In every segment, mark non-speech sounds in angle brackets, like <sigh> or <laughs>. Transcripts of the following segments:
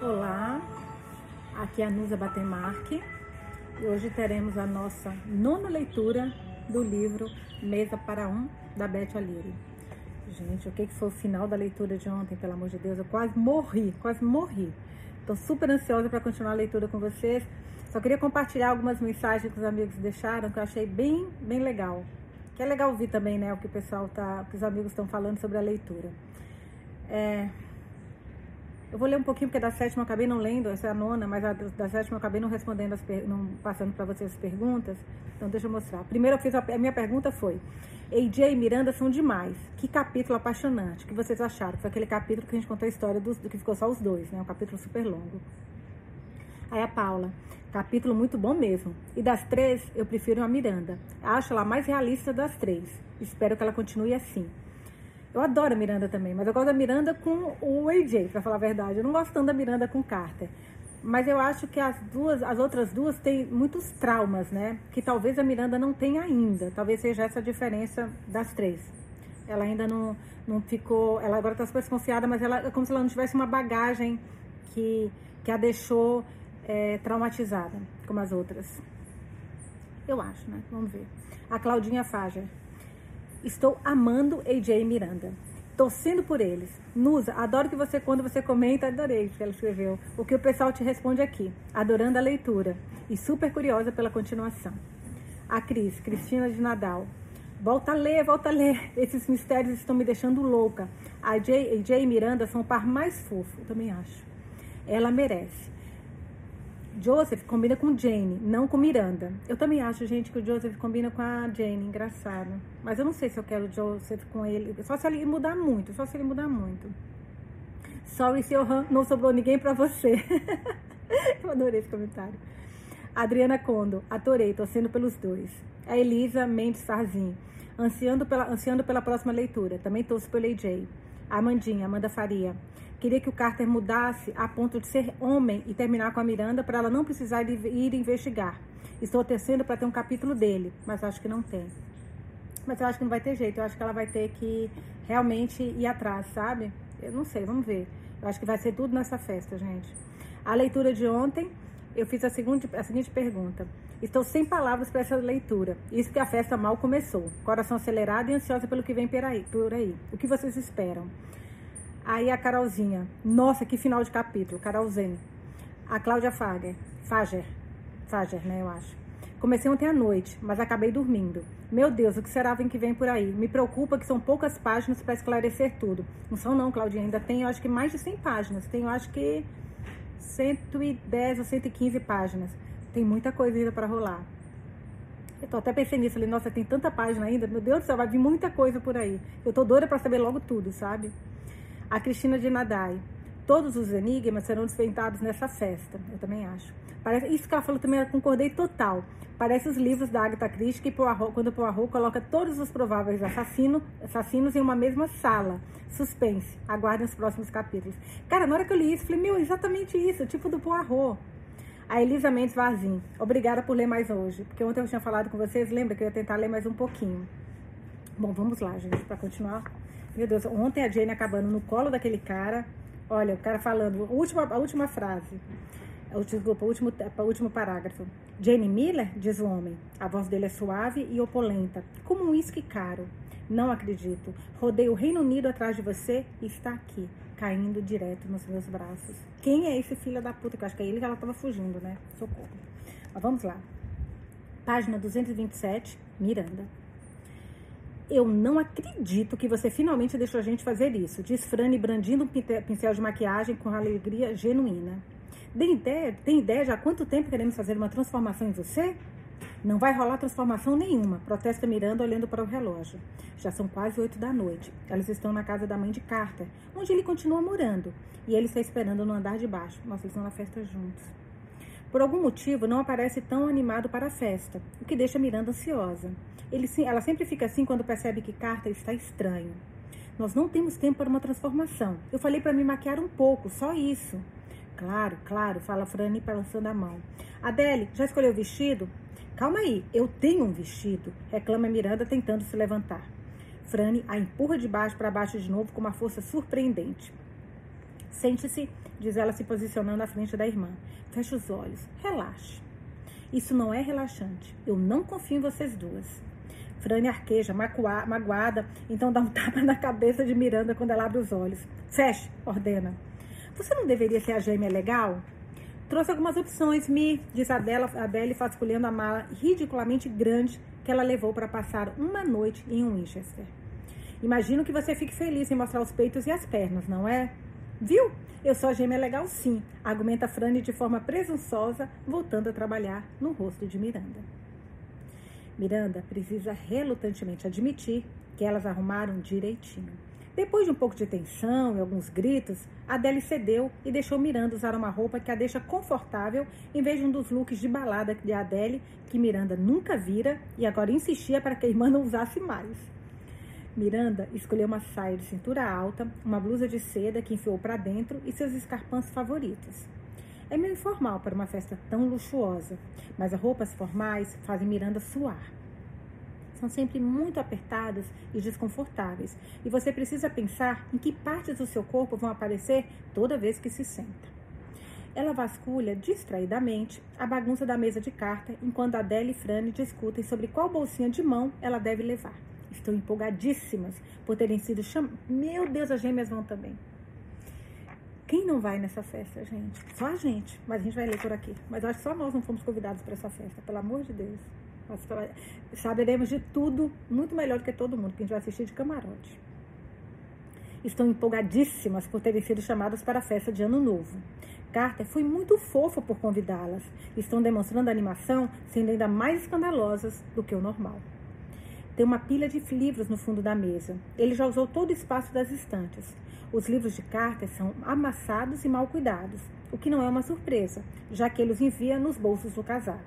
Olá, aqui é a Nusa Batemarque e hoje teremos a nossa nona leitura do livro Mesa para Um, da Beth O'Leary. Gente, o que foi o final da leitura de ontem, pelo amor de Deus? Eu quase morri, quase morri. Estou super ansiosa para continuar a leitura com vocês. Só queria compartilhar algumas mensagens que os amigos deixaram que eu achei bem, bem legal. Que é legal ouvir também, né, o que o pessoal tá, que os amigos estão falando sobre a leitura. É, eu vou ler um pouquinho, porque da sétima eu acabei não lendo, essa é a nona, mas a da sétima eu acabei não respondendo, as não passando para vocês as perguntas. Então, deixa eu mostrar. Primeiro, eu fiz a, a minha pergunta foi: AJ e Miranda são demais. Que capítulo apaixonante. O que vocês acharam? Foi aquele capítulo que a gente contou a história do, que ficou só os dois, né? Um capítulo super longo. Aí a Paula, capítulo muito bom mesmo. E das três, eu prefiro a Miranda. Acho ela mais realista das três. Espero que ela continue assim. Eu adoro a Miranda também, mas eu gosto da Miranda com o AJ, para falar a verdade. Eu não gosto tanto da Miranda com Carter. Mas eu acho que as duas, as outras duas têm muitos traumas, né? Que talvez a Miranda não tenha ainda. Talvez seja essa a diferença das três. Ela ainda não, não ficou. Ela agora está super desconfiada, mas ela é como se ela não tivesse uma bagagem que, que a deixou é, traumatizada, como as outras. Eu acho, né? Vamos ver. A Claudinha Fager. Estou amando AJ Miranda. Torcendo por eles. Nusa, adoro que você, quando você comenta, adorei que ela escreveu. O que o pessoal te responde aqui. Adorando a leitura. E super curiosa pela continuação. A Cris, Cristina de Nadal. Volta a ler, volta a ler. Esses mistérios estão me deixando louca. A AJ, AJ e Miranda são o par mais fofo, também acho. Ela merece. Joseph combina com Jane, não com Miranda. Eu também acho, gente, que o Joseph combina com a Jane, engraçado. Mas eu não sei se eu quero o Joseph com ele. Só se ele mudar muito, só se ele mudar muito. Sorry se eu não sobrou ninguém pra você. <laughs> eu adorei esse comentário. Adriana Condo, adorei, torcendo pelos dois. A Elisa Mendes Farzin, ansiando pela, ansiando pela próxima leitura. Também torço pelo AJ. A Amandinha, Amanda Faria. Queria que o Carter mudasse a ponto de ser homem e terminar com a Miranda para ela não precisar ir investigar. Estou tecendo para ter um capítulo dele, mas acho que não tem. Mas eu acho que não vai ter jeito. Eu acho que ela vai ter que realmente ir atrás, sabe? Eu não sei, vamos ver. Eu acho que vai ser tudo nessa festa, gente. A leitura de ontem, eu fiz a seguinte, a seguinte pergunta. Estou sem palavras para essa leitura. Isso que a festa mal começou. Coração acelerado e ansiosa pelo que vem. Por aí. O que vocês esperam? Aí a Carolzinha, nossa, que final de capítulo, Carolzinha. A Cláudia Fager, Fager, Fager, né, eu acho. Comecei ontem à noite, mas acabei dormindo. Meu Deus, o que será que vem por aí? Me preocupa que são poucas páginas para esclarecer tudo. Não são não, Claudinha, ainda tem, eu acho que mais de 100 páginas. Tem, eu acho que 110 ou 115 páginas. Tem muita coisa ainda para rolar. Eu tô até pensando nisso, falei, nossa, tem tanta página ainda, meu Deus do céu, vai vir muita coisa por aí. Eu tô doida para saber logo tudo, sabe? A Cristina de Nadai. Todos os enigmas serão desventados nessa festa, eu também acho. Parece, isso que ela falou também, eu concordei total. Parece os livros da Agatha Christie, que Poirot, quando Poirot coloca todos os prováveis assassino, assassinos em uma mesma sala. Suspense. Aguardem os próximos capítulos. Cara, na hora que eu li isso, eu falei, meu, exatamente isso, tipo do Poirot. A Elisa Mendes Vazim. Obrigada por ler mais hoje. Porque ontem eu tinha falado com vocês, lembra que eu ia tentar ler mais um pouquinho. Bom, vamos lá, gente, para continuar meu Deus, ontem a Jane acabando no colo daquele cara. Olha, o cara falando, a última, a última frase. Desculpa, o último, o último parágrafo. Jane Miller, diz o homem. A voz dele é suave e opulenta, como um uísque caro. Não acredito. Rodei o Reino Unido atrás de você e está aqui, caindo direto nos meus braços. Quem é esse filho da puta? Que eu acho que é ele que ela estava fugindo, né? Socorro. Mas vamos lá. Página 227, Miranda. Eu não acredito que você finalmente deixou a gente fazer isso, diz Frane brandindo um pincel de maquiagem com alegria genuína. Tem ideia, tem ideia de há quanto tempo queremos fazer uma transformação em você? Não vai rolar transformação nenhuma, protesta Miranda olhando para o relógio. Já são quase oito da noite. Elas estão na casa da mãe de Carter, onde ele continua morando. E ele está esperando no andar de baixo. Nossa, eles estão na festa juntos. Por algum motivo, não aparece tão animado para a festa, o que deixa Miranda ansiosa. Ele, ela sempre fica assim quando percebe que Carter está estranho. Nós não temos tempo para uma transformação. Eu falei para me maquiar um pouco, só isso. Claro, claro, fala Franny balançando a mão. Adele, já escolheu o vestido? Calma aí, eu tenho um vestido, reclama Miranda tentando se levantar. Franny a empurra de baixo para baixo de novo com uma força surpreendente. Sente-se, diz ela se posicionando à frente da irmã. Feche os olhos, relaxe. Isso não é relaxante. Eu não confio em vocês duas. Frane arqueja, magoada, então dá um <laughs> tapa na cabeça de Miranda quando ela abre os olhos. Feche, ordena. Você não deveria ser a gêmea legal? Trouxe algumas opções, Mi, diz Adela, Adele, vasculhando a mala ridiculamente grande que ela levou para passar uma noite em Winchester. Imagino que você fique feliz em mostrar os peitos e as pernas, não é? Viu? Eu sou a gêmea legal sim, argumenta Frane de forma presunçosa, voltando a trabalhar no rosto de Miranda. Miranda precisa relutantemente admitir que elas arrumaram direitinho. Depois de um pouco de tensão e alguns gritos, Adele cedeu e deixou Miranda usar uma roupa que a deixa confortável em vez de um dos looks de balada de Adele que Miranda nunca vira e agora insistia para que a irmã não usasse mais. Miranda escolheu uma saia de cintura alta, uma blusa de seda que enfiou para dentro e seus escarpãs favoritos. É meio informal para uma festa tão luxuosa, mas as roupas formais fazem Miranda suar. São sempre muito apertadas e desconfortáveis, e você precisa pensar em que partes do seu corpo vão aparecer toda vez que se senta. Ela vasculha distraidamente a bagunça da mesa de carta enquanto Adele e Frane discutem sobre qual bolsinha de mão ela deve levar. Estão empolgadíssimas por terem sido chamadas. Meu Deus, as gêmeas vão também. Quem não vai nessa festa, gente? Só a gente, mas a gente vai ler por aqui. Mas acho que só nós não fomos convidados para essa festa, pelo amor de Deus. Nós saberemos de tudo muito melhor do que todo mundo, que a gente vai assistir de camarote. Estão empolgadíssimas por terem sido chamadas para a festa de Ano Novo. Carter foi muito fofa por convidá-las. Estão demonstrando animação sendo ainda mais escandalosas do que o normal. Tem uma pilha de livros no fundo da mesa. Ele já usou todo o espaço das estantes. Os livros de cartas são amassados e mal cuidados, o que não é uma surpresa, já que ele os envia nos bolsos do casaco.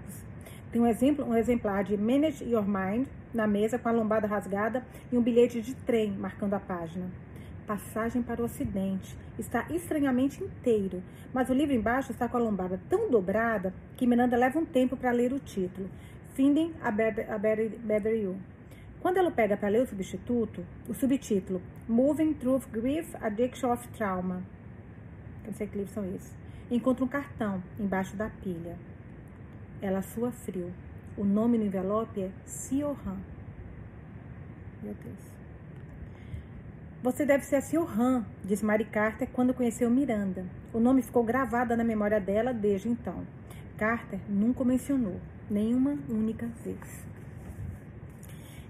Tem um, exemplo, um exemplar de Manage Your Mind na mesa com a lombada rasgada e um bilhete de trem marcando a página. Passagem para o Ocidente. Está estranhamente inteiro, mas o livro embaixo está com a lombada tão dobrada que Miranda leva um tempo para ler o título. Finding a Better, a better, better You. Quando ela pega para ler o substituto, o subtítulo Moving Through Grief, Addiction of Trauma, não sei que livros são esses, encontra um cartão embaixo da pilha. Ela sua frio. O nome no envelope é Siohan. Meu Deus. Você deve ser a Siohan, disse Mary Carter quando conheceu Miranda. O nome ficou gravado na memória dela desde então. Carter nunca mencionou, nenhuma única vez.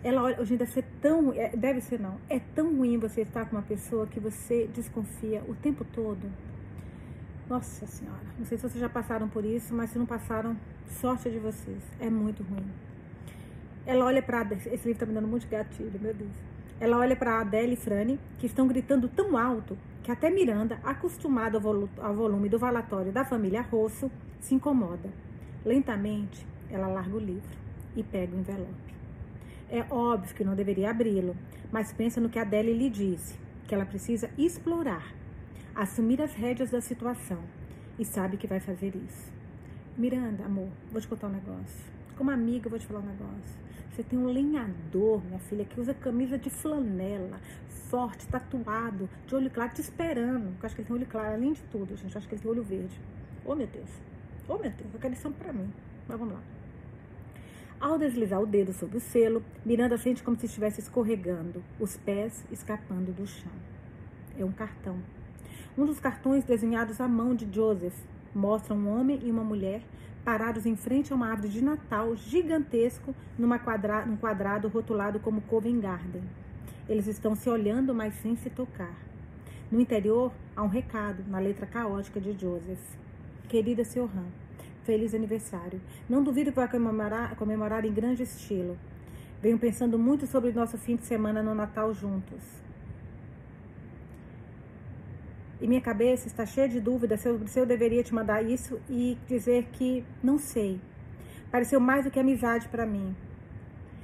Ela olha, hoje deve ser tão, é, deve ser não, é tão ruim você estar com uma pessoa que você desconfia o tempo todo. Nossa Senhora, não sei se vocês já passaram por isso, mas se não passaram, sorte de vocês. É muito ruim. Ela olha para esse livro tá me dando muito gatilho, meu Deus. Ela olha para Adele e Frane, que estão gritando tão alto que até Miranda, acostumada ao volume do valatório da família Rosso, se incomoda. Lentamente, ela larga o livro e pega o envelope. É óbvio que não deveria abri-lo, mas pensa no que a Adele lhe disse, que ela precisa explorar, assumir as rédeas da situação e sabe que vai fazer isso. Miranda, amor, vou te contar um negócio. Como amiga, eu vou te falar um negócio. Você tem um lenhador, minha filha, que usa camisa de flanela, forte, tatuado, de olho claro, te esperando. Eu acho que ele tem olho claro, além de tudo, gente. Eu acho que ele tem olho verde. Oh, meu Deus. Oh, meu Deus, eu quero lição pra mim. Mas vamos lá. Ao deslizar o dedo sobre o selo, Miranda sente como se estivesse escorregando, os pés escapando do chão. É um cartão. Um dos cartões desenhados à mão de Joseph mostra um homem e uma mulher parados em frente a uma árvore de Natal gigantesco numa quadra num quadrado rotulado como Covent Garden. Eles estão se olhando, mas sem se tocar. No interior, há um recado na letra caótica de Joseph. Querida Siohan, Feliz aniversário. Não duvido que vai comemorar, comemorar em grande estilo. Venho pensando muito sobre nosso fim de semana no Natal juntos. E minha cabeça está cheia de dúvidas se eu, se eu deveria te mandar isso e dizer que não sei. Pareceu mais do que amizade para mim.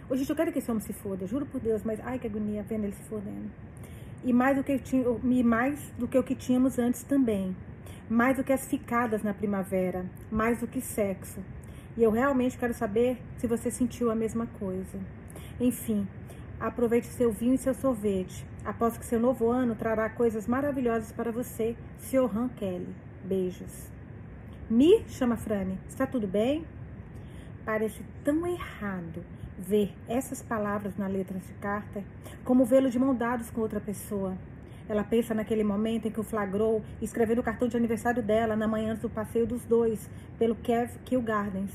Hoje eu quero que esse homem se foda, juro por Deus, mas ai que agonia vendo ele se fodendo. E mais do que, e mais do que o que tínhamos antes também mais do que as ficadas na primavera, mais do que sexo. E eu realmente quero saber se você sentiu a mesma coisa. Enfim, aproveite seu vinho e seu sorvete. Aposto que seu novo ano trará coisas maravilhosas para você, Sr. Kelly. Beijos. Mi, chama Frane, está tudo bem? Parece tão errado ver essas palavras na letra de carta como vê-lo de mão dados com outra pessoa. Ela pensa naquele momento em que o flagrou escrevendo o cartão de aniversário dela na manhã do passeio dos dois pelo Kev Kill Gardens.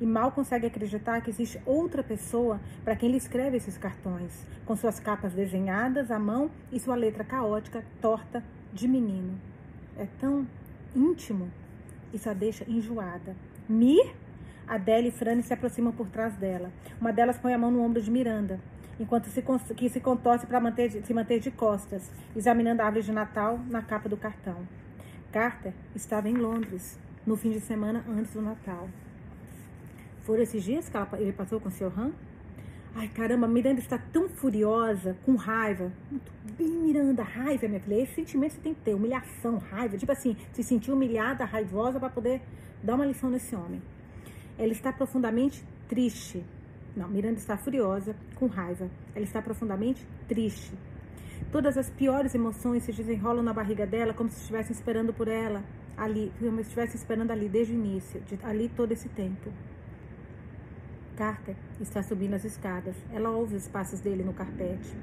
E mal consegue acreditar que existe outra pessoa para quem ele escreve esses cartões, com suas capas desenhadas à mão e sua letra caótica, torta, de menino. É tão íntimo, isso a deixa enjoada. Mir? Adele e Franny se aproximam por trás dela. Uma delas põe a mão no ombro de Miranda, enquanto se, que se contorce para se manter de costas, examinando a árvore de Natal na capa do cartão. Carter estava em Londres, no fim de semana antes do Natal. Foram esses dias que ela, ele passou com Sr. Han? Ai, caramba, Miranda está tão furiosa, com raiva. Muito bem, Miranda, raiva, minha filha. Esse sentimento você tem que ter, humilhação, raiva. Tipo assim, se sentir humilhada, raivosa para poder dar uma lição nesse homem. Ela está profundamente triste. Não, Miranda está furiosa, com raiva. Ela está profundamente triste. Todas as piores emoções se desenrolam na barriga dela como se estivessem esperando por ela ali, como se estivessem esperando ali desde o início, de, ali todo esse tempo. Carter está subindo as escadas. Ela ouve os passos dele no carpete.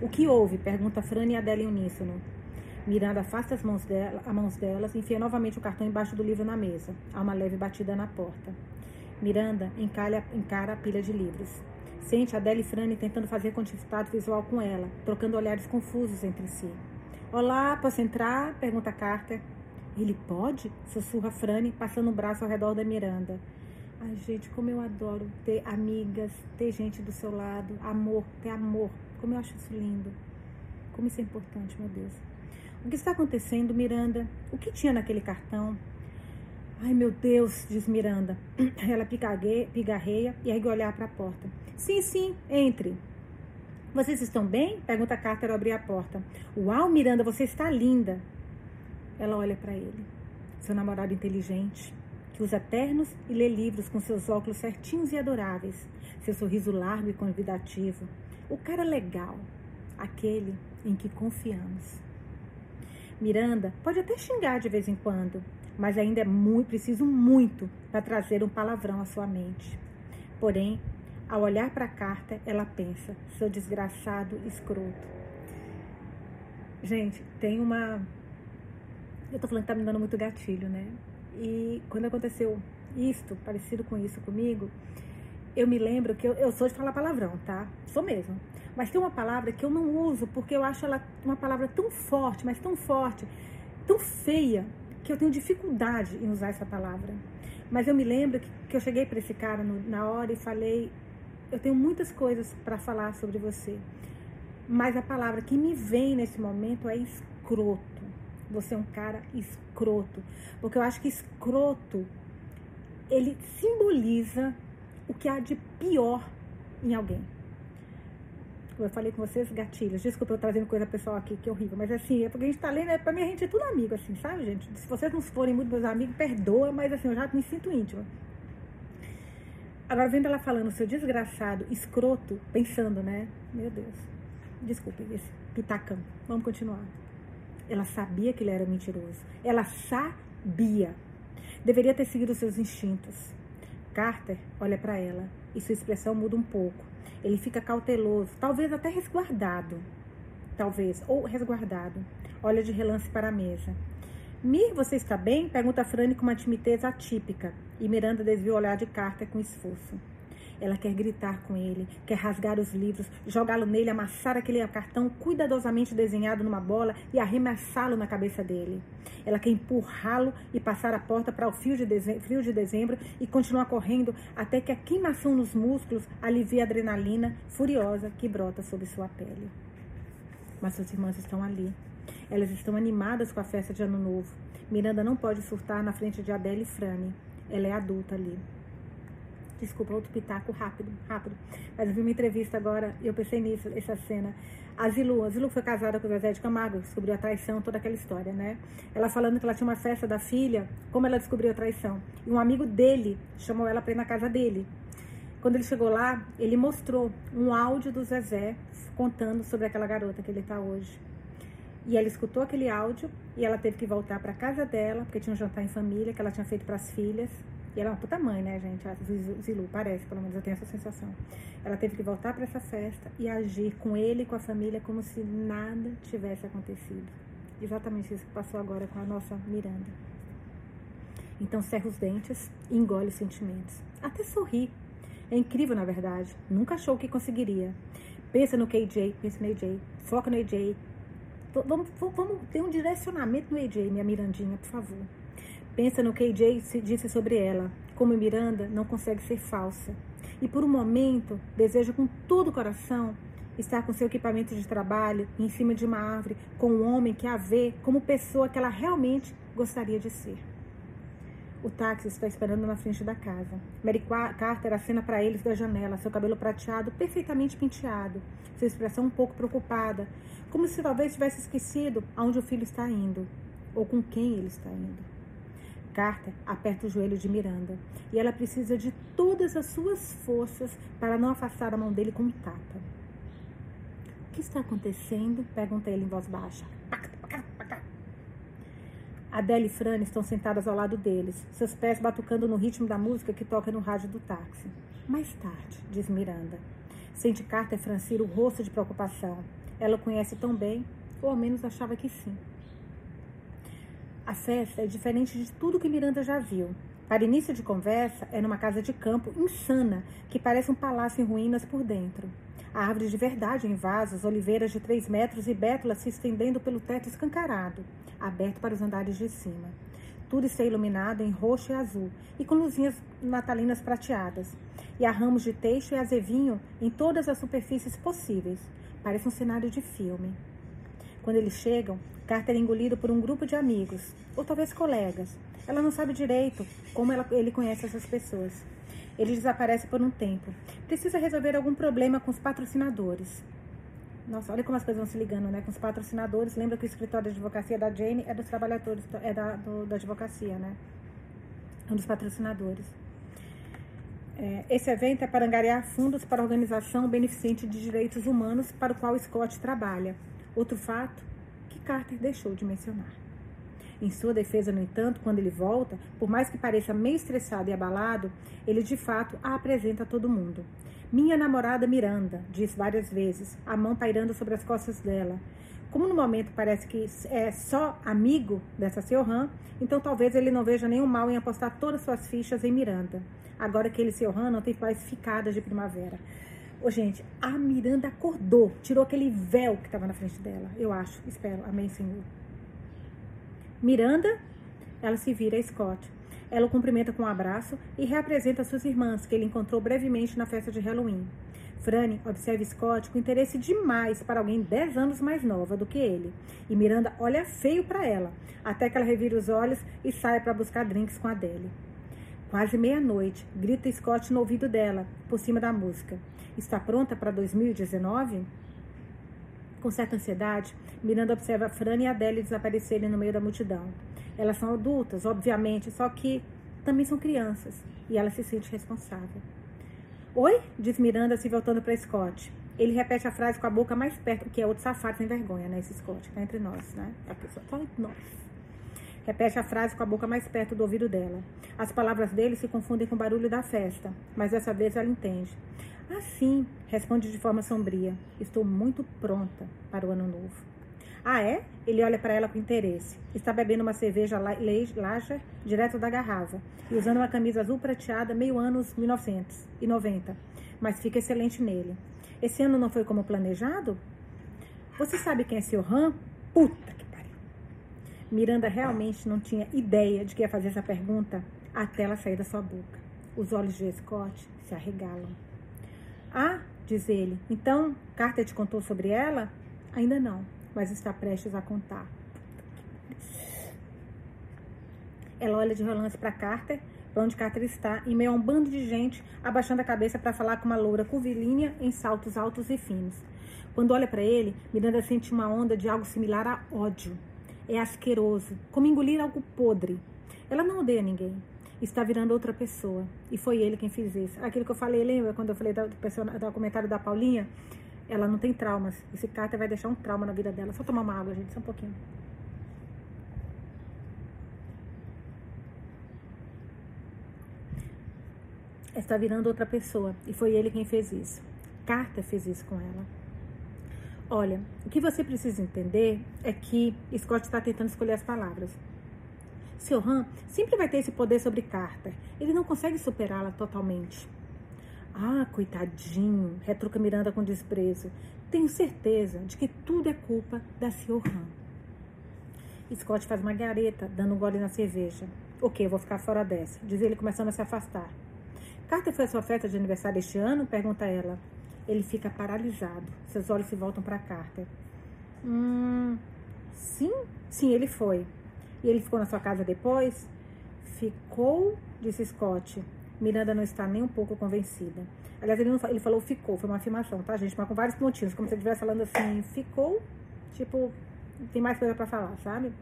O que houve? Pergunta Fran e Adela em uníssono. Miranda afasta as mãos, dela, as mãos delas e enfia novamente o cartão embaixo do livro na mesa. Há uma leve batida na porta. Miranda encalha, encara a pilha de livros. Sente Adele e Frane tentando fazer contato visual com ela, trocando olhares confusos entre si. Olá, posso entrar? pergunta Carter. Ele pode? sussurra Frane, passando o braço ao redor da Miranda. Ai, gente, como eu adoro ter amigas, ter gente do seu lado, amor, ter amor. Como eu acho isso lindo. Como isso é importante, meu Deus. O que está acontecendo, Miranda? O que tinha naquele cartão? Ai, meu Deus, diz Miranda. <clears throat> Ela pigarreia e ergue olhar para a porta. Sim, sim, entre. Vocês estão bem? Pergunta Carter ao abrir a porta. Uau, Miranda, você está linda. Ela olha para ele. Seu namorado inteligente, que usa ternos e lê livros com seus óculos certinhos e adoráveis, seu sorriso largo e convidativo. O cara legal, aquele em que confiamos. Miranda pode até xingar de vez em quando, mas ainda é muito, preciso muito para trazer um palavrão à sua mente. Porém, ao olhar para a carta, ela pensa: seu desgraçado escroto. Gente, tem uma. Eu tô falando que tá me dando muito gatilho, né? E quando aconteceu isto, parecido com isso comigo, eu me lembro que eu, eu sou de falar palavrão, tá? Sou mesmo. Mas tem uma palavra que eu não uso porque eu acho ela uma palavra tão forte, mas tão forte, tão feia, que eu tenho dificuldade em usar essa palavra. Mas eu me lembro que, que eu cheguei para esse cara no, na hora e falei: eu tenho muitas coisas para falar sobre você, mas a palavra que me vem nesse momento é escroto. Você é um cara escroto, porque eu acho que escroto ele simboliza o que há de pior em alguém eu falei com vocês, gatilhos. Desculpa eu trazendo coisa pessoal aqui, que é horrível. Mas assim, é porque a gente tá lendo, é, pra mim a gente é tudo amigo, assim, sabe, gente? Se vocês não forem muito meus amigos, perdoa, mas assim, eu já me sinto íntima. Agora, vendo ela falando, seu desgraçado, escroto, pensando, né? Meu Deus. Desculpa, esse pitacão. Vamos continuar. Ela sabia que ele era mentiroso. Ela sabia. Deveria ter seguido seus instintos. Carter olha para ela e sua expressão muda um pouco. Ele fica cauteloso, talvez até resguardado. Talvez, ou resguardado. Olha de relance para a mesa. Mir, você está bem? Pergunta Frane com uma timidez atípica. E Miranda desvia o olhar de Carter com esforço. Ela quer gritar com ele, quer rasgar os livros, jogá-lo nele, amassar aquele cartão cuidadosamente desenhado numa bola e arremessá-lo na cabeça dele. Ela quer empurrá-lo e passar a porta para o fio de, dezembro, frio de dezembro e continuar correndo até que a queimação nos músculos alivie a adrenalina furiosa que brota sob sua pele. Mas suas irmãs estão ali. Elas estão animadas com a festa de Ano Novo. Miranda não pode surtar na frente de Adele e Frane. Ela é adulta ali. Desculpa, outro pitaco rápido, rápido. Mas eu vi uma entrevista agora e eu pensei nisso, essa cena. A Zilu, a Zilu foi casada com o Zezé de Camargo, descobriu a traição, toda aquela história, né? Ela falando que ela tinha uma festa da filha, como ela descobriu a traição. E um amigo dele chamou ela para ir na casa dele. Quando ele chegou lá, ele mostrou um áudio do Zezé contando sobre aquela garota que ele está hoje. E ela escutou aquele áudio e ela teve que voltar para casa dela, porque tinha um jantar em família que ela tinha feito para as filhas. E ela é uma puta mãe, né, gente? A Zilu, parece, pelo menos eu tenho essa sensação. Ela teve que voltar para essa festa e agir com ele e com a família como se nada tivesse acontecido. Exatamente isso que passou agora com a nossa Miranda. Então cerra os dentes e engole os sentimentos. Até sorri. É incrível, na verdade. Nunca achou que conseguiria. Pensa no KJ, pensa no AJ, foca no AJ. Vamos, vamos ter um direcionamento no AJ, minha Mirandinha, por favor. Pensa no que AJ disse sobre ela. Como Miranda não consegue ser falsa. E por um momento, deseja com todo o coração estar com seu equipamento de trabalho em cima de uma árvore com um homem que a vê como pessoa que ela realmente gostaria de ser. O táxi está esperando na frente da casa. Mary Carter acena para eles da janela, seu cabelo prateado perfeitamente penteado, sua expressão um pouco preocupada, como se talvez tivesse esquecido aonde o filho está indo ou com quem ele está indo. Carter aperta o joelho de Miranda e ela precisa de todas as suas forças para não afastar a mão dele com um tapa. O que está acontecendo? Pergunta ele em voz baixa. Adele e Fran estão sentadas ao lado deles, seus pés batucando no ritmo da música que toca no rádio do táxi. Mais tarde, diz Miranda. Sente Carter francir o rosto de preocupação. Ela o conhece tão bem, ou ao menos achava que sim. A festa é diferente de tudo que Miranda já viu. Para início de conversa, é numa casa de campo insana, que parece um palácio em ruínas por dentro. Árvores de verdade em vasos, oliveiras de três metros e bétulas se estendendo pelo teto escancarado aberto para os andares de cima. Tudo está iluminado em roxo e azul e com luzinhas natalinas prateadas. E há ramos de teixo e azevinho em todas as superfícies possíveis. Parece um cenário de filme. Quando eles chegam, Carter é engolido por um grupo de amigos, ou talvez colegas. Ela não sabe direito como ela, ele conhece essas pessoas. Ele desaparece por um tempo. Precisa resolver algum problema com os patrocinadores. Nossa, olha como as coisas vão se ligando, né? Com os patrocinadores. Lembra que o escritório de advocacia da Jane é dos trabalhadores, é da, do, da advocacia, né? Um dos patrocinadores. É, esse evento é para angariar fundos para a organização beneficente de direitos humanos para o qual Scott trabalha. Outro fato que Carter deixou de mencionar. Em sua defesa, no entanto, quando ele volta, por mais que pareça meio estressado e abalado, ele de fato a apresenta a todo mundo. Minha namorada Miranda, diz várias vezes, a mão pairando sobre as costas dela. Como no momento parece que é só amigo dessa Siohan, então talvez ele não veja nenhum mal em apostar todas suas fichas em Miranda. Agora que ele Siohan não tem mais ficadas de primavera. Ô, gente, a Miranda acordou, tirou aquele véu que estava na frente dela. Eu acho, espero. Amém, Senhor. Miranda, ela se vira a Scott. Ela o cumprimenta com um abraço e reapresenta suas irmãs, que ele encontrou brevemente na festa de Halloween. Franny observa Scott com interesse demais para alguém 10 anos mais nova do que ele. E Miranda olha feio para ela, até que ela revira os olhos e sai para buscar drinks com Adele. Quase meia-noite, grita Scott no ouvido dela, por cima da música. Está pronta para 2019? Com certa ansiedade, Miranda observa Fran e Adele desaparecerem no meio da multidão. Elas são adultas, obviamente, só que também são crianças e ela se sente responsável. Oi? diz Miranda se voltando para Scott. Ele repete a frase com a boca mais perto, que é outro safado sem vergonha, né? Esse Scott, tá entre nós, né? A pessoa tá entre nós. Repete a frase com a boca mais perto do ouvido dela. As palavras dele se confundem com o barulho da festa, mas dessa vez ela entende. Assim, responde de forma sombria. Estou muito pronta para o ano novo. Ah, é? Ele olha para ela com interesse. Está bebendo uma cerveja Lager direto da garrafa e usando uma camisa azul prateada meio anos 1990, mas fica excelente nele. Esse ano não foi como planejado? Você sabe quem é seu Han? Puta. Miranda realmente não tinha ideia de que ia fazer essa pergunta até ela sair da sua boca. Os olhos de Scott se arregalam. Ah, diz ele, então Carter te contou sobre ela? Ainda não mas está prestes a contar. Ela olha de relance para Carter, para onde Carter está, em meio a um bando de gente, abaixando a cabeça para falar com uma loura curvilínea em saltos altos e finos. Quando olha para ele, Miranda sente uma onda de algo similar a ódio. É asqueroso, como engolir algo podre. Ela não odeia ninguém. está virando outra pessoa. E foi ele quem fez isso. Aquilo que eu falei, lembra quando eu falei do, do comentário da Paulinha? Ela não tem traumas. Esse Carter vai deixar um trauma na vida dela. Só tomar uma água, gente, só um pouquinho. Está virando outra pessoa. E foi ele quem fez isso. Carter fez isso com ela. Olha, o que você precisa entender é que Scott está tentando escolher as palavras. Seu Han sempre vai ter esse poder sobre Carter. Ele não consegue superá-la totalmente. Ah, coitadinho, retruca Miranda com desprezo. Tenho certeza de que tudo é culpa da Sr. Han. Scott faz uma gareta, dando um gole na cerveja. Ok, vou ficar fora dessa, diz ele começando a se afastar. Carter foi a sua festa de aniversário este ano? Pergunta ela. Ele fica paralisado. Seus olhos se voltam para Carter. Hum, sim, sim, ele foi. E ele ficou na sua casa depois? Ficou, disse Scott. Miranda não está nem um pouco convencida. Aliás, ele, não, ele falou ficou, foi uma afirmação, tá, gente? Mas com vários pontinhos, como se ele estivesse falando assim, ficou, tipo, tem mais coisa para falar, sabe?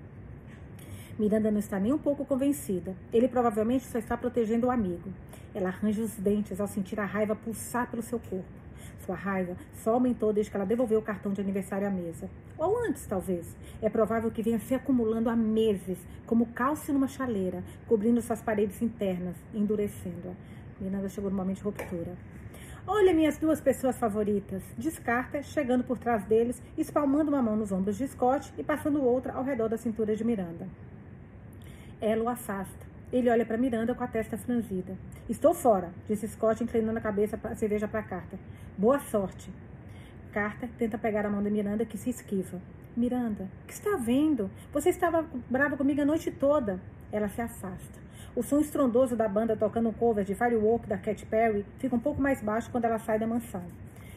Miranda não está nem um pouco convencida. Ele provavelmente só está protegendo o amigo. Ela arranja os dentes ao sentir a raiva pulsar pelo seu corpo. Sua raiva só aumentou desde que ela devolveu o cartão de aniversário à mesa. Ou antes, talvez. É provável que venha se acumulando há meses, como cálcio numa chaleira, cobrindo suas paredes internas, endurecendo-a. Miranda chegou no momento de ruptura. Olha minhas duas pessoas favoritas. Descarta, chegando por trás deles, espalmando uma mão nos ombros de Scott e passando outra ao redor da cintura de Miranda. Ela o afasta. Ele olha para Miranda com a testa franzida. Estou fora, disse Scott, inclinando a cabeça a cerveja para Carter. Boa sorte. Carter tenta pegar a mão de Miranda, que se esquiva. Miranda, o que está vendo? Você estava brava comigo a noite toda. Ela se afasta. O som estrondoso da banda tocando um cover de Firewalk da Cat Perry fica um pouco mais baixo quando ela sai da mansão.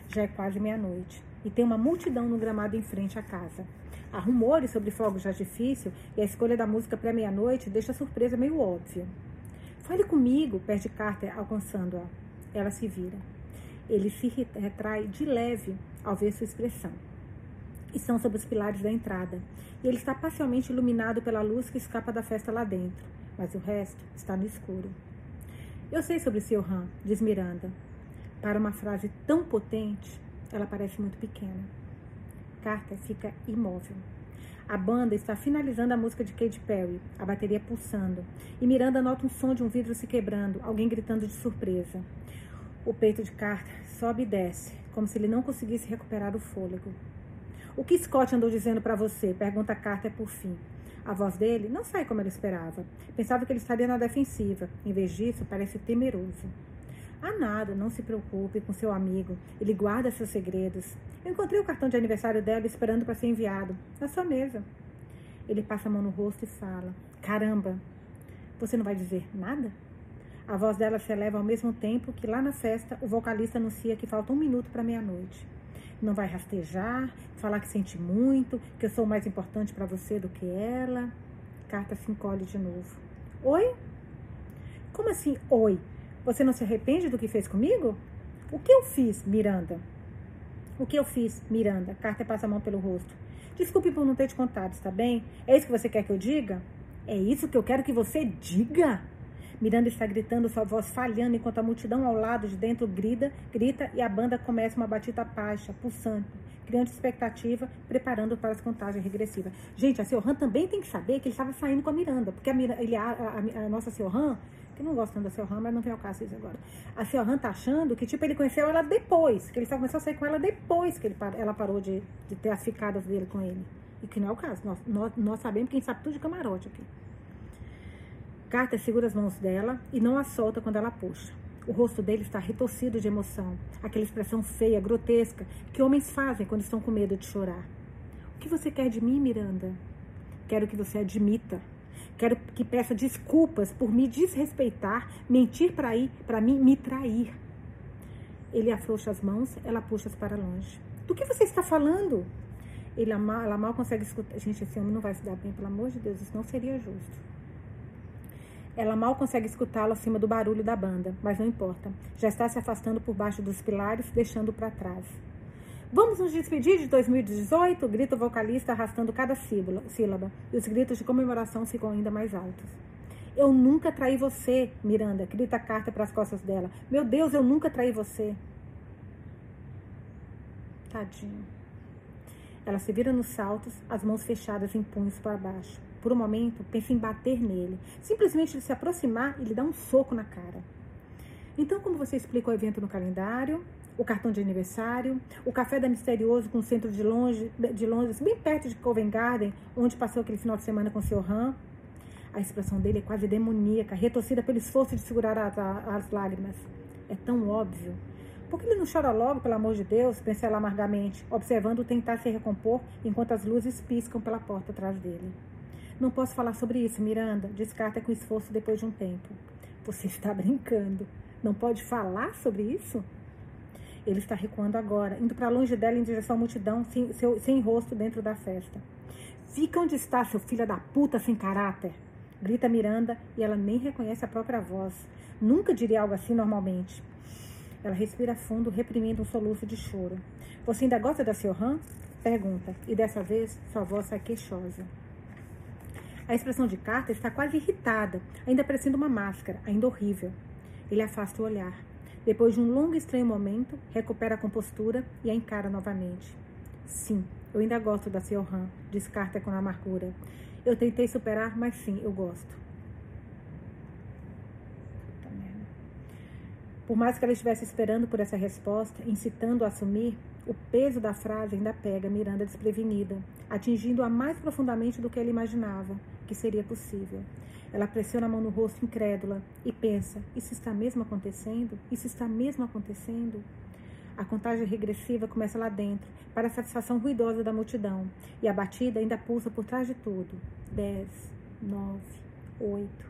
Já é quase meia-noite e tem uma multidão no gramado em frente à casa. Há rumores sobre fogos de artifício e a escolha da música para meia-noite deixa a surpresa meio óbvia. Fale comigo, pede Carter, alcançando-a. Ela se vira. Ele se retrai de leve ao ver sua expressão. Estão sob os pilares da entrada, e ele está parcialmente iluminado pela luz que escapa da festa lá dentro, mas o resto está no escuro. Eu sei sobre Sr. Han, diz Miranda. Para uma frase tão potente, ela parece muito pequena. Carter fica imóvel. A banda está finalizando a música de Katy Perry, a bateria pulsando, e Miranda nota um som de um vidro se quebrando, alguém gritando de surpresa. O peito de Carter sobe e desce, como se ele não conseguisse recuperar o fôlego. O que Scott andou dizendo para você? Pergunta Carter por fim. A voz dele não sai como ela esperava. Pensava que ele estaria na defensiva. Em vez disso, parece temeroso. Ah, nada, não se preocupe com seu amigo. Ele guarda seus segredos. Eu encontrei o cartão de aniversário dela esperando para ser enviado. Na sua mesa. Ele passa a mão no rosto e fala: Caramba, você não vai dizer nada? A voz dela se eleva ao mesmo tempo que lá na festa o vocalista anuncia que falta um minuto para meia-noite. Não vai rastejar, falar que sente muito, que eu sou mais importante para você do que ela. Carta se encolhe de novo. Oi? Como assim, oi? Você não se arrepende do que fez comigo? O que eu fiz, Miranda? O que eu fiz, Miranda? Carter passa a mão pelo rosto. Desculpe por não ter te contado, está bem? É isso que você quer que eu diga? É isso que eu quero que você diga? Miranda está gritando, sua voz falhando, enquanto a multidão ao lado de dentro grita, grita e a banda começa uma batida baixa, pulsante, criando expectativa, preparando para as contagens regressivas. Gente, a Sr. também tem que saber que ele estava saindo com a Miranda, porque a, ele, a, a, a nossa Sr que não gosta da Selhan, mas não tem o caso isso agora. A Selhan tá achando que, tipo, ele conheceu ela depois, que ele só começou a sair com ela depois que ele, ela parou de, de ter as ficadas dele com ele. E que não é o caso. Nós, nós, nós sabemos quem sabe tudo de camarote aqui. Carter segura as mãos dela e não a solta quando ela puxa. O rosto dele está retorcido de emoção, aquela expressão feia, grotesca, que homens fazem quando estão com medo de chorar. O que você quer de mim, Miranda? Quero que você admita Quero que peça desculpas por me desrespeitar, mentir para ir, para mim, me trair. Ele afrouxa as mãos, ela puxa-as para longe. Do que você está falando? Ele, ela mal consegue escutar. Gente, esse homem não vai se dar bem, pelo amor de Deus, isso não seria justo. Ela mal consegue escutá-lo acima do barulho da banda, mas não importa. Já está se afastando por baixo dos pilares, deixando para trás. Vamos nos despedir de 2018? Grita o vocalista arrastando cada sílaba, e os gritos de comemoração ficam ainda mais altos. Eu nunca traí você, Miranda, grita a carta para as costas dela. Meu Deus, eu nunca traí você. Tadinho. Ela se vira nos saltos, as mãos fechadas em punhos para baixo. Por um momento, pensa em bater nele. Simplesmente ele se aproximar e lhe dar um soco na cara. Então, como você explica o evento no calendário, o cartão de aniversário, o café da Misterioso com o centro de, longe, de Londres, bem perto de Covent Garden, onde passou aquele final de semana com o seu Han. A expressão dele é quase demoníaca, retorcida pelo esforço de segurar as, as lágrimas. É tão óbvio. Por que ele não chora logo, pelo amor de Deus? Pensa ela amargamente, observando-o tentar se recompor enquanto as luzes piscam pela porta atrás dele. Não posso falar sobre isso, Miranda, descarta com esforço depois de um tempo. Você está brincando. Não pode falar sobre isso? Ele está recuando agora, indo para longe dela em direção à multidão, sem, seu, sem rosto dentro da festa. Fica onde está, seu filho da puta sem caráter! Grita Miranda e ela nem reconhece a própria voz. Nunca diria algo assim normalmente. Ela respira fundo, reprimindo um soluço de choro. Você ainda gosta da Siohan? Pergunta, e dessa vez sua voz sai queixosa. A expressão de Carter está quase irritada, ainda parecendo uma máscara, ainda horrível. Ele afasta o olhar. Depois de um longo e estranho momento, recupera a compostura e a encara novamente. Sim, eu ainda gosto da Siohan, diz Carter com amargura. Eu tentei superar, mas sim, eu gosto. Por mais que ela estivesse esperando por essa resposta, incitando a assumir, o peso da frase ainda pega Miranda desprevenida, atingindo-a mais profundamente do que ele imaginava que seria possível. Ela pressiona a mão no rosto incrédula e pensa: isso está mesmo acontecendo? Isso está mesmo acontecendo? A contagem regressiva começa lá dentro, para a satisfação ruidosa da multidão, e a batida ainda pulsa por trás de tudo. Dez, nove, oito.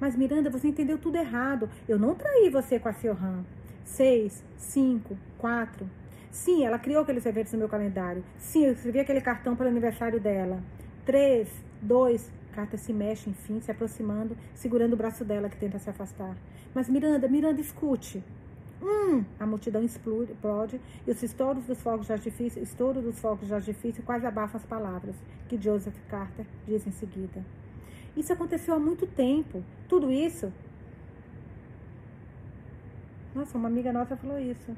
Mas Miranda, você entendeu tudo errado. Eu não traí você com a Siohan. Seis, cinco, quatro. Sim, ela criou aqueles eventos no meu calendário. Sim, eu escrevi aquele cartão para o aniversário dela. Três, dois, Carta se mexe, enfim, se aproximando, segurando o braço dela, que tenta se afastar. Mas Miranda, Miranda, escute. Hum! A multidão explode, e os estouros dos fogos de artifício, estouro dos fogos de artifício quase abafam as palavras que Joseph Carter diz em seguida. Isso aconteceu há muito tempo. Tudo isso. Nossa, uma amiga nossa falou isso.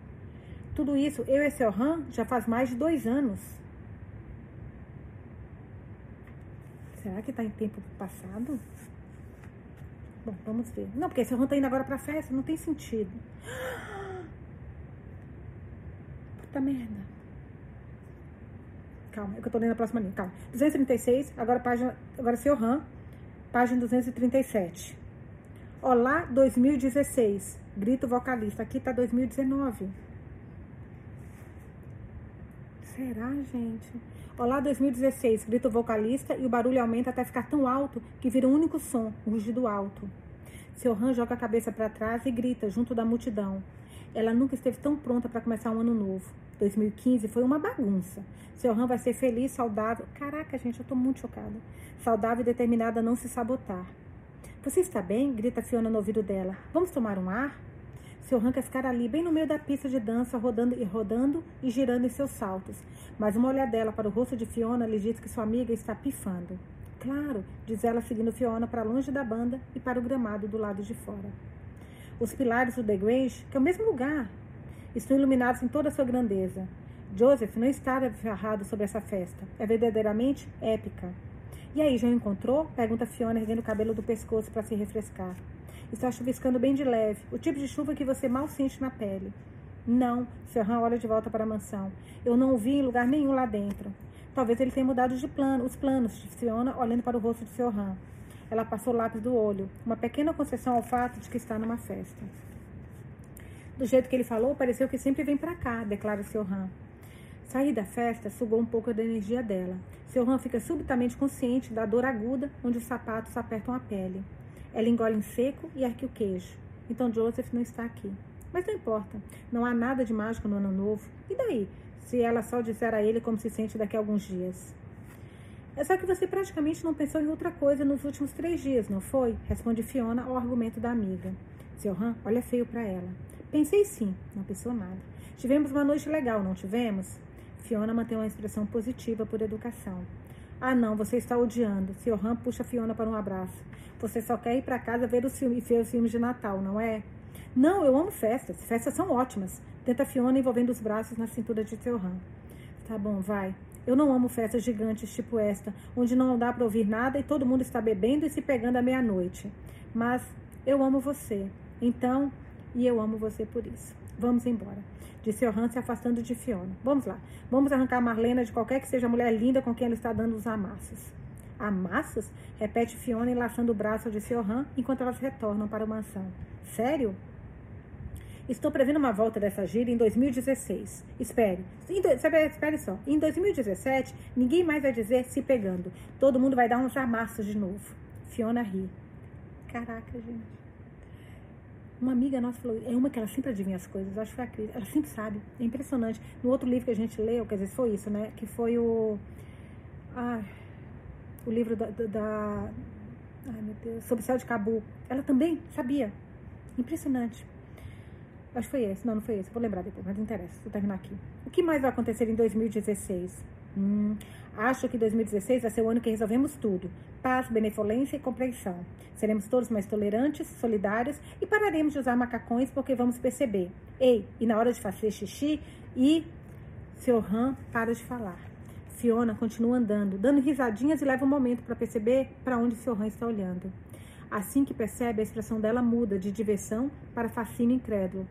Tudo isso, eu e esse Orhan, já faz mais de dois anos. Será que está em tempo passado? Bom, vamos ver. Não, porque se eu tá indo agora pra festa, não tem sentido. <gasps> Puta merda. Calma, é que eu tô lendo a próxima linha. Calma. 236, agora página. Agora seu RAM, página 237. Olá, 2016. Grito vocalista. Aqui tá 2019. Será, gente? Olá 2016, grita o vocalista e o barulho aumenta até ficar tão alto que vira um único som, um rugido alto. Seu Han joga a cabeça para trás e grita junto da multidão. Ela nunca esteve tão pronta para começar um ano novo. 2015 foi uma bagunça. Seu Han vai ser feliz, saudável. Caraca, gente, eu tô muito chocada. Saudável e determinada a não se sabotar. Você está bem? grita Fiona no ouvido dela. Vamos tomar um ar? Seu Han quer ficar ali, bem no meio da pista de dança, rodando e rodando e girando em seus saltos. Mas uma olhadela para o rosto de Fiona lhe diz que sua amiga está pifando. Claro, diz ela seguindo Fiona para longe da banda e para o gramado do lado de fora. Os pilares do The Grange, que é o mesmo lugar, estão iluminados em toda a sua grandeza. Joseph não está agarrado sobre essa festa. É verdadeiramente épica. E aí, já encontrou? Pergunta Fiona, erguendo o cabelo do pescoço para se refrescar. Está chuviscando bem de leve, o tipo de chuva que você mal sente na pele. Não, Serran olha de volta para a mansão. Eu não o vi em lugar nenhum lá dentro. Talvez ele tenha mudado de plano, os planos, disse Fiona, olhando para o rosto de Serran. Ela passou o lápis do olho, uma pequena concessão ao fato de que está numa festa. Do jeito que ele falou, pareceu que sempre vem para cá, declara Serran. Sair da festa sugou um pouco da energia dela. Serran fica subitamente consciente da dor aguda onde os sapatos apertam a pele. Ela engole em seco e arque o queijo. Então Joseph não está aqui. Mas não importa, não há nada de mágico no ano novo. E daí, se ela só disser a ele como se sente daqui a alguns dias? É só que você praticamente não pensou em outra coisa nos últimos três dias, não foi? Responde Fiona ao argumento da amiga. Seu Han olha feio para ela. Pensei sim, não pensou nada. Tivemos uma noite legal, não tivemos? Fiona mantém uma expressão positiva por educação. Ah, não, você está odiando. Seu Han puxa Fiona para um abraço. Você só quer ir para casa ver os filmes, ver os filmes de Natal, não é? Não, eu amo festas. Festas são ótimas. Tenta Fiona envolvendo os braços na cintura de Theohan. Tá bom, vai. Eu não amo festas gigantes tipo esta, onde não dá para ouvir nada e todo mundo está bebendo e se pegando à meia-noite. Mas eu amo você. Então, e eu amo você por isso. Vamos embora. Disse Johan se afastando de Fiona. Vamos lá. Vamos arrancar Marlena de qualquer que seja a mulher linda com quem ela está dando os amassos. Amassos? Repete Fiona enlaçando o braço de Johan enquanto elas retornam para a mansão. Sério? Estou prevendo uma volta dessa gira em 2016. Espere. Espere só. Em 2017, ninguém mais vai dizer se pegando. Todo mundo vai dar uns amassos de novo. Fiona ri. Caraca, gente. Uma amiga nossa falou, é uma que ela sempre adivinha as coisas, acho que foi a Cris, ela sempre sabe, é impressionante. No outro livro que a gente leu, quer dizer, foi isso, né? Que foi o. Ai, o livro da, da. ai meu Deus, sobre o céu de Cabu. Ela também sabia. Impressionante. Acho que foi esse. Não, não foi esse. Vou lembrar depois, mas não interessa. Vou terminar aqui. O que mais vai acontecer em 2016? Hum, acho que 2016 vai ser o ano que resolvemos tudo. Paz, benevolência e compreensão. Seremos todos mais tolerantes, solidários e pararemos de usar macacões porque vamos perceber. Ei, e na hora de fazer xixi e... Seu Han para de falar. Fiona continua andando, dando risadinhas e leva um momento para perceber para onde seu está olhando. Assim que percebe, a expressão dela muda de diversão para fascínio incrédulo.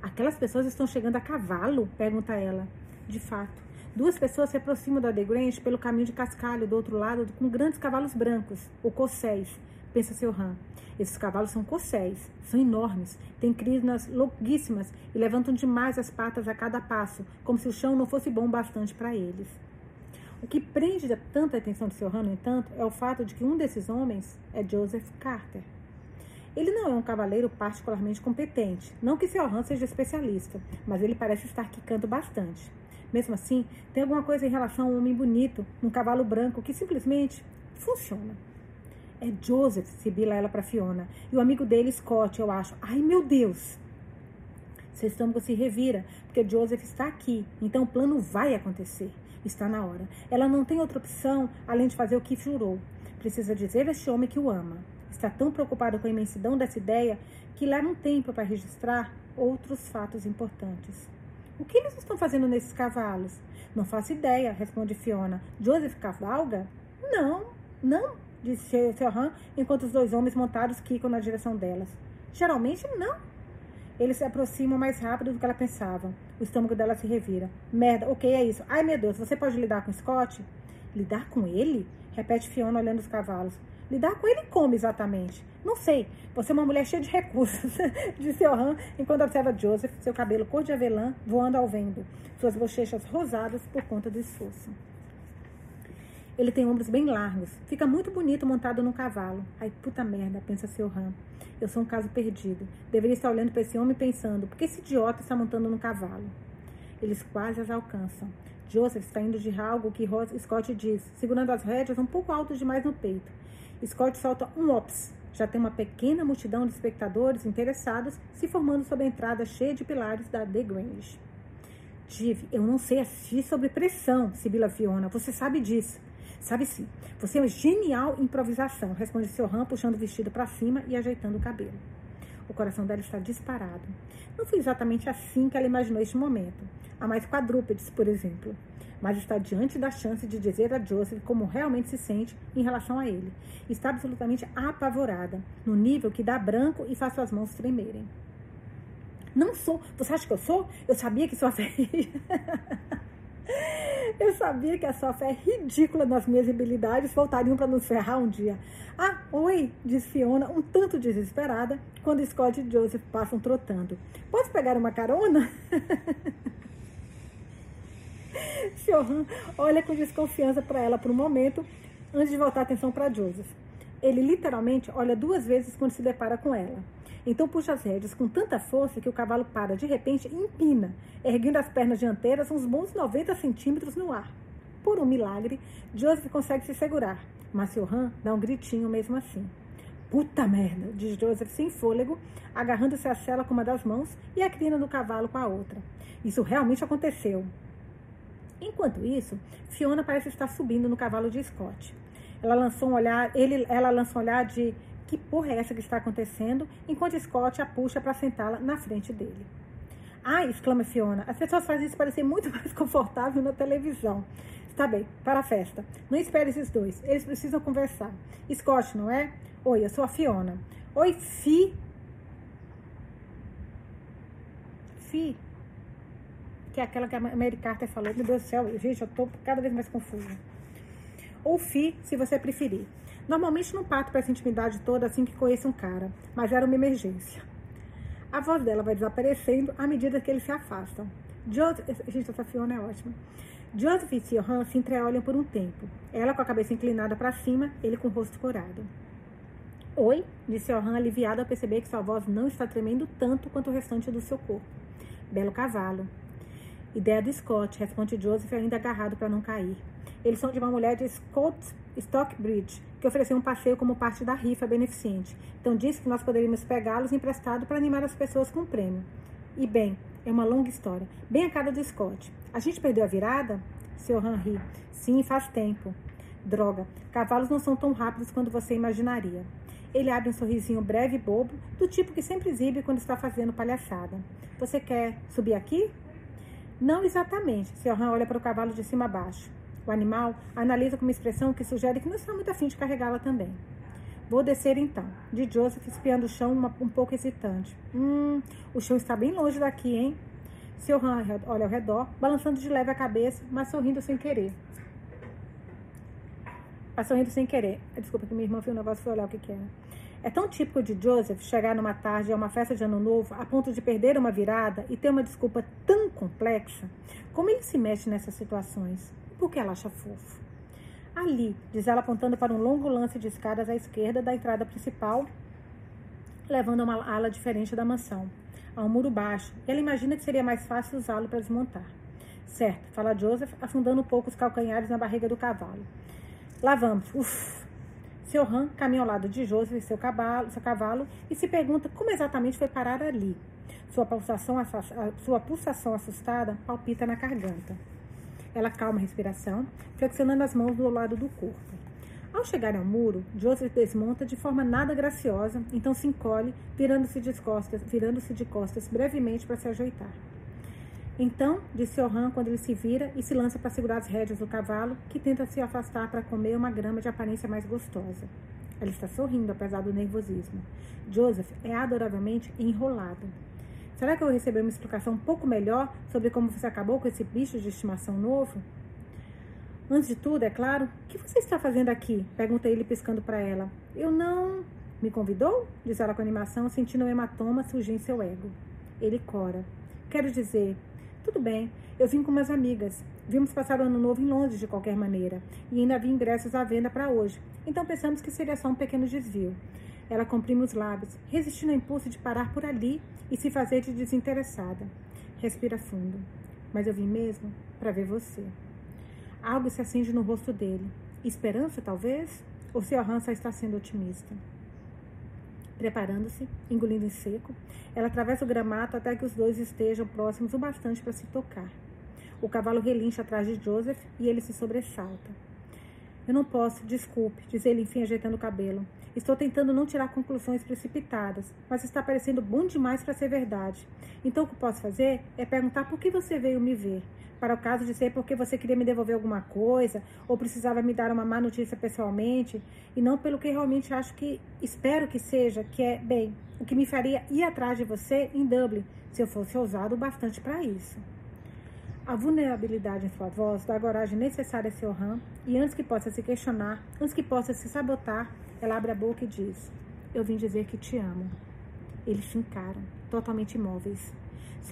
Aquelas pessoas estão chegando a cavalo? pergunta ela. De fato. Duas pessoas se aproximam da The Grange pelo caminho de cascalho do outro lado com grandes cavalos brancos, ou cosséis, pensa seu Ram. Esses cavalos são cosséis, são enormes, têm crinas longuíssimas e levantam demais as patas a cada passo, como se o chão não fosse bom bastante para eles. O que prende tanta atenção de seu no entanto, é o fato de que um desses homens é Joseph Carter. Ele não é um cavaleiro particularmente competente, não que Selhan seja especialista, mas ele parece estar quicando bastante. Mesmo assim, tem alguma coisa em relação a um homem bonito, um cavalo branco, que simplesmente funciona. É Joseph, sibila ela para Fiona, e o amigo dele, Scott, eu acho. Ai, meu Deus! Seu estômago se revira, porque Joseph está aqui, então o plano vai acontecer. Está na hora. Ela não tem outra opção além de fazer o que jurou. Precisa dizer a este homem que o ama está tão preocupado com a imensidão dessa ideia que leva um tempo para registrar outros fatos importantes. O que eles estão fazendo nesses cavalos? Não faço ideia, responde Fiona. Joseph cavalga? Não, não, disse Serran, enquanto os dois homens montados quicam na direção delas. Geralmente não. Eles se aproximam mais rápido do que ela pensava. O estômago dela se revira. Merda, ok, é isso. Ai meu Deus, você pode lidar com Scott? Lidar com ele? Repete Fiona olhando os cavalos. Lidar com ele como exatamente? Não sei. Você é uma mulher cheia de recursos, <laughs> disse Johan, enquanto observa Joseph, seu cabelo cor de avelã, voando ao vento, suas bochechas rosadas por conta do esforço. Ele tem ombros bem largos. Fica muito bonito montado num cavalo. Ai, puta merda, pensa seu Han. Eu sou um caso perdido. Deveria estar olhando para esse homem pensando, por que esse idiota está montando num cavalo? Eles quase as alcançam. Joseph está indo de algo que Scott diz, segurando as rédeas um pouco alto demais no peito. Scott solta um ops. Já tem uma pequena multidão de espectadores interessados se formando sob a entrada cheia de pilares da The Grange. Div, eu não sei assistir sob pressão, Sibila Fiona. Você sabe disso. Sabe sim. Você é uma genial improvisação, responde seu Ram, puxando o vestido para cima e ajeitando o cabelo. O coração dela está disparado. Não foi exatamente assim que ela imaginou este momento. Há mais quadrúpedes, por exemplo mas está diante da chance de dizer a Joseph como realmente se sente em relação a ele. Está absolutamente apavorada, no nível que dá branco e faz suas mãos tremerem. Não sou. Você acha que eu sou? Eu sabia que sua <laughs> fé. Eu sabia que a sua fé ridícula nas minhas habilidades voltariam para nos ferrar um dia. Ah, oi, diz Fiona, um tanto desesperada, quando Scott e Joseph passam trotando. Pode pegar uma carona? <laughs> Johan olha com desconfiança para ela por um momento, antes de voltar a atenção para Joseph. Ele literalmente olha duas vezes quando se depara com ela. Então puxa as rédeas com tanta força que o cavalo para de repente e empina, erguendo as pernas dianteiras uns bons 90 centímetros no ar. Por um milagre, Joseph consegue se segurar, mas Johan dá um gritinho mesmo assim. Puta merda, diz Joseph sem fôlego, agarrando-se a cela com uma das mãos e a crina do cavalo com a outra. Isso realmente aconteceu. Enquanto isso, Fiona parece estar subindo no cavalo de Scott. Ela lançou um olhar, ele, ela lançou um olhar de que porra é essa que está acontecendo, enquanto Scott a puxa para sentá-la na frente dele. Ai, exclama Fiona, as pessoas fazem isso parecer muito <laughs> mais confortável na televisão. Está bem, para a festa. Não espere esses dois, eles precisam conversar. Scott, não é? Oi, eu sou a Fiona. Oi, Fi. Fi. Que é aquela que a Mary Carter falou. Meu Deus do céu, gente, eu tô cada vez mais confusa. Ou Fi, se você preferir. Normalmente não parto para essa intimidade toda assim que conheço um cara, mas era uma emergência. A voz dela vai desaparecendo à medida que eles se afastam. Joseph, gente, essa Fiona é ótima. Joseph e Siohan se entreolham por um tempo. Ela com a cabeça inclinada para cima, ele com o rosto corado. Oi, disse Siohan aliviado ao perceber que sua voz não está tremendo tanto quanto o restante do seu corpo. Belo cavalo. Ideia do Scott, responde Joseph ainda agarrado para não cair. Eles são de uma mulher de Scott, Stockbridge, que ofereceu um passeio como parte da rifa beneficente. Então disse que nós poderíamos pegá-los emprestado para animar as pessoas com um prêmio. E bem, é uma longa história. Bem a cara do Scott. A gente perdeu a virada? Seu Henry. Sim, faz tempo. Droga, cavalos não são tão rápidos quanto você imaginaria. Ele abre um sorrisinho breve e bobo, do tipo que sempre exibe quando está fazendo palhaçada. Você quer subir aqui? Não exatamente. Seu Han olha para o cavalo de cima a baixo. O animal analisa com uma expressão que sugere que não está muito afim de carregá-la também. Vou descer então, de Joseph espiando o chão uma, um pouco hesitante. Hum, o chão está bem longe daqui, hein? Seu Han olha ao redor, balançando de leve a cabeça, mas sorrindo sem querer. Mas sorrindo sem querer. Desculpa que minha irmã viu o negócio e foi olhar o que, que era. É tão típico de Joseph chegar numa tarde a uma festa de ano novo a ponto de perder uma virada e ter uma desculpa tão complexa. Como ele se mexe nessas situações? Por que ela acha fofo? Ali, diz ela apontando para um longo lance de escadas à esquerda da entrada principal, levando a uma ala diferente da mansão a um muro baixo, ela imagina que seria mais fácil usá-lo para desmontar. Certo, fala Joseph, afundando um pouco os calcanhares na barriga do cavalo. Lá vamos. Uf. Seu Han caminha ao lado de Joseph e seu cavalo, seu cavalo e se pergunta como exatamente foi parar ali. Sua pulsação, sua pulsação assustada palpita na garganta. Ela calma a respiração, flexionando as mãos do lado do corpo. Ao chegar ao muro, Joseph desmonta de forma nada graciosa, então se encolhe, virando-se de costas, virando-se de costas brevemente para se ajeitar. Então, disse Orhan quando ele se vira e se lança para segurar as rédeas do cavalo, que tenta se afastar para comer uma grama de aparência mais gostosa. Ela está sorrindo, apesar do nervosismo. Joseph é adoravelmente enrolado. Será que eu vou receber uma explicação um pouco melhor sobre como você acabou com esse bicho de estimação novo? Antes de tudo, é claro, o que você está fazendo aqui? Pergunta ele piscando para ela. Eu não. Me convidou? Diz ela com animação, sentindo um hematoma surgir em seu ego. Ele cora. Quero dizer, tudo bem, eu vim com umas amigas. Vimos passar o ano novo em Londres de qualquer maneira. E ainda havia ingressos à venda para hoje. Então pensamos que seria só um pequeno desvio. Ela comprime os lábios, resistindo ao impulso de parar por ali e se fazer de desinteressada. Respira fundo. Mas eu vim mesmo para ver você. Algo se acende no rosto dele. Esperança, talvez? Ou seu arrança está sendo otimista? Preparando-se, engolindo em seco, ela atravessa o gramato até que os dois estejam próximos o bastante para se tocar. O cavalo relincha atrás de Joseph e ele se sobressalta. Eu não posso, desculpe, diz ele enfim ajeitando o cabelo. Estou tentando não tirar conclusões precipitadas, mas está parecendo bom demais para ser verdade. Então o que posso fazer é perguntar por que você veio me ver para o caso de ser porque você queria me devolver alguma coisa ou precisava me dar uma má notícia pessoalmente e não pelo que realmente acho que espero que seja, que é, bem, o que me faria ir atrás de você em Dublin se eu fosse ousado bastante para isso. A vulnerabilidade em sua voz dá a coragem necessária a seu ram e antes que possa se questionar, antes que possa se sabotar, ela abre a boca e diz: Eu vim dizer que te amo. Eles se encaram, totalmente imóveis.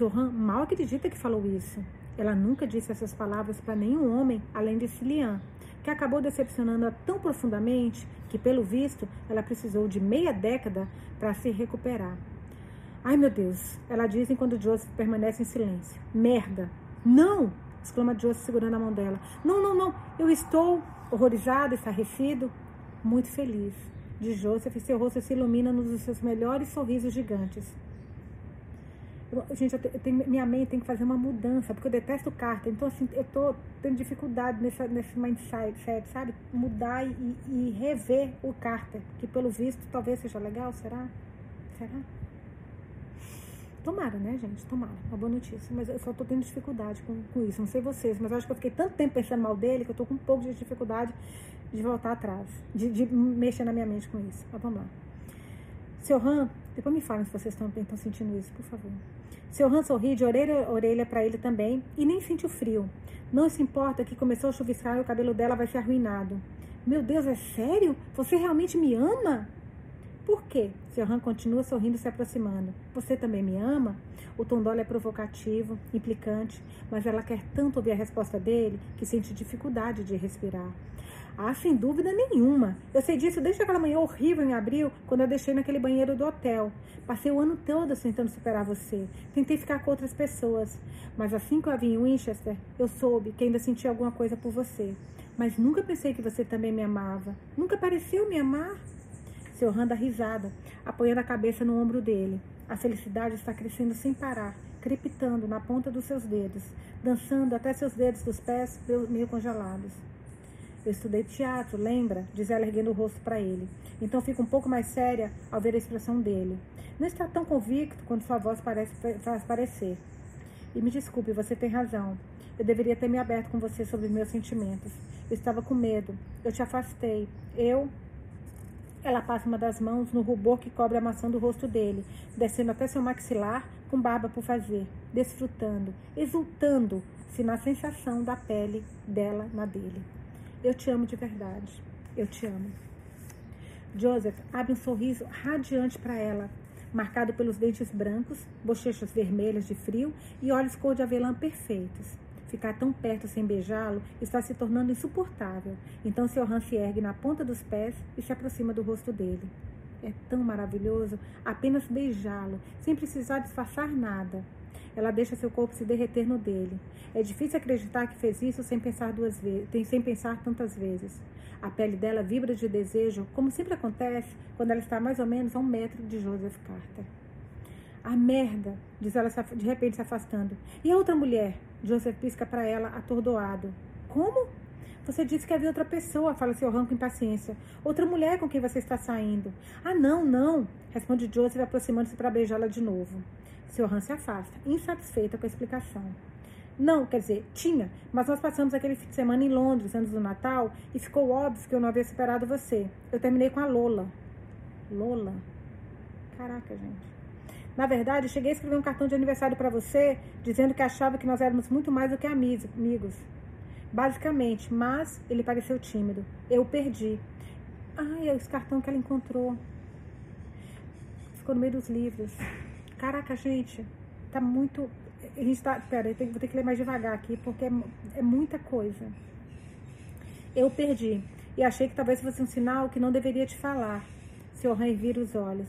Ram mal acredita que falou isso. Ela nunca disse essas palavras para nenhum homem além de Cilian, que acabou decepcionando-a tão profundamente que, pelo visto, ela precisou de meia década para se recuperar. Ai meu Deus, ela diz enquanto Joseph permanece em silêncio. Merda! Não! exclama Joseph segurando a mão dela. Não, não, não! Eu estou horrorizado, estarrecido, muito feliz. De Joseph, seu rosto se ilumina nos seus melhores sorrisos gigantes. Eu, gente, eu tenho, minha mente tem que fazer uma mudança, porque eu detesto carta. Então, assim, eu tô tendo dificuldade nessa, nesse mindset, sabe? Mudar e, e rever o carta, que pelo visto talvez seja legal, será? Será? Tomara, né, gente? Tomara. Uma boa notícia. Mas eu só tô tendo dificuldade com, com isso. Não sei vocês, mas eu acho que eu fiquei tanto tempo pensando mal dele que eu tô com um pouco de dificuldade de voltar atrás, de, de mexer na minha mente com isso. Mas vamos lá. Seu Han, depois me falem se vocês estão, sentindo isso, por favor. Seu Han sorri de orelha a orelha para ele também e nem sentiu frio. Não se importa que começou a chuviscar e o cabelo dela vai ser arruinado. Meu Deus, é sério? Você realmente me ama? Por quê? Seu Han continua sorrindo se aproximando. Você também me ama? O tom dela é provocativo, implicante, mas ela quer tanto ouvir a resposta dele que sente dificuldade de respirar. Ah, sem dúvida nenhuma. Eu sei disso desde aquela manhã horrível em abril, quando eu deixei naquele banheiro do hotel. Passei o ano todo tentando superar você. Tentei ficar com outras pessoas. Mas assim que eu a vi em Winchester, eu soube que ainda sentia alguma coisa por você. Mas nunca pensei que você também me amava. Nunca pareceu me amar. Seu Han dá risada, apoiando a cabeça no ombro dele. A felicidade está crescendo sem parar, crepitando na ponta dos seus dedos, dançando até seus dedos dos pés meio congelados. Eu estudei teatro, lembra? Diz ela erguendo o rosto para ele. Então fica um pouco mais séria ao ver a expressão dele. Não está tão convicto quando sua voz parece, faz parecer. E me desculpe, você tem razão. Eu deveria ter me aberto com você sobre meus sentimentos. Eu estava com medo. Eu te afastei. Eu. Ela passa uma das mãos no rubor que cobre a maçã do rosto dele, descendo até seu maxilar, com barba por fazer, desfrutando, exultando-se na sensação da pele dela na dele. Eu te amo de verdade. Eu te amo. Joseph abre um sorriso radiante para ela, marcado pelos dentes brancos, bochechas vermelhas de frio e olhos cor de avelã perfeitos. Ficar tão perto sem beijá-lo está se tornando insuportável. Então seu Han se ergue na ponta dos pés e se aproxima do rosto dele. É tão maravilhoso apenas beijá-lo, sem precisar disfarçar nada. Ela deixa seu corpo se derreter no dele. É difícil acreditar que fez isso sem pensar duas vezes, sem pensar tantas vezes. A pele dela vibra de desejo, como sempre acontece quando ela está mais ou menos a um metro de Joseph Carter. A merda, diz ela de repente se afastando. E a outra mulher? Joseph pisca para ela, atordoado. Como? Você disse que havia outra pessoa, fala seu ranco impaciência. Outra mulher com quem você está saindo. Ah, não, não, responde Joseph aproximando-se para beijá-la de novo. Seu Han se afasta, insatisfeita com a explicação. Não, quer dizer, tinha, mas nós passamos aquele fim de semana em Londres antes do Natal e ficou óbvio que eu não havia superado você. Eu terminei com a Lola. Lola? Caraca, gente. Na verdade, cheguei a escrever um cartão de aniversário para você, dizendo que achava que nós éramos muito mais do que amigos. Basicamente, mas ele pareceu tímido. Eu perdi. Ai, é esse cartão que ela encontrou. Ficou no meio dos livros. Caraca, gente, tá muito. A gente tá. Pera, eu tenho, vou ter que ler mais devagar aqui, porque é, é muita coisa. Eu perdi. E achei que talvez fosse um sinal que não deveria te falar. Seu Rei vira os olhos.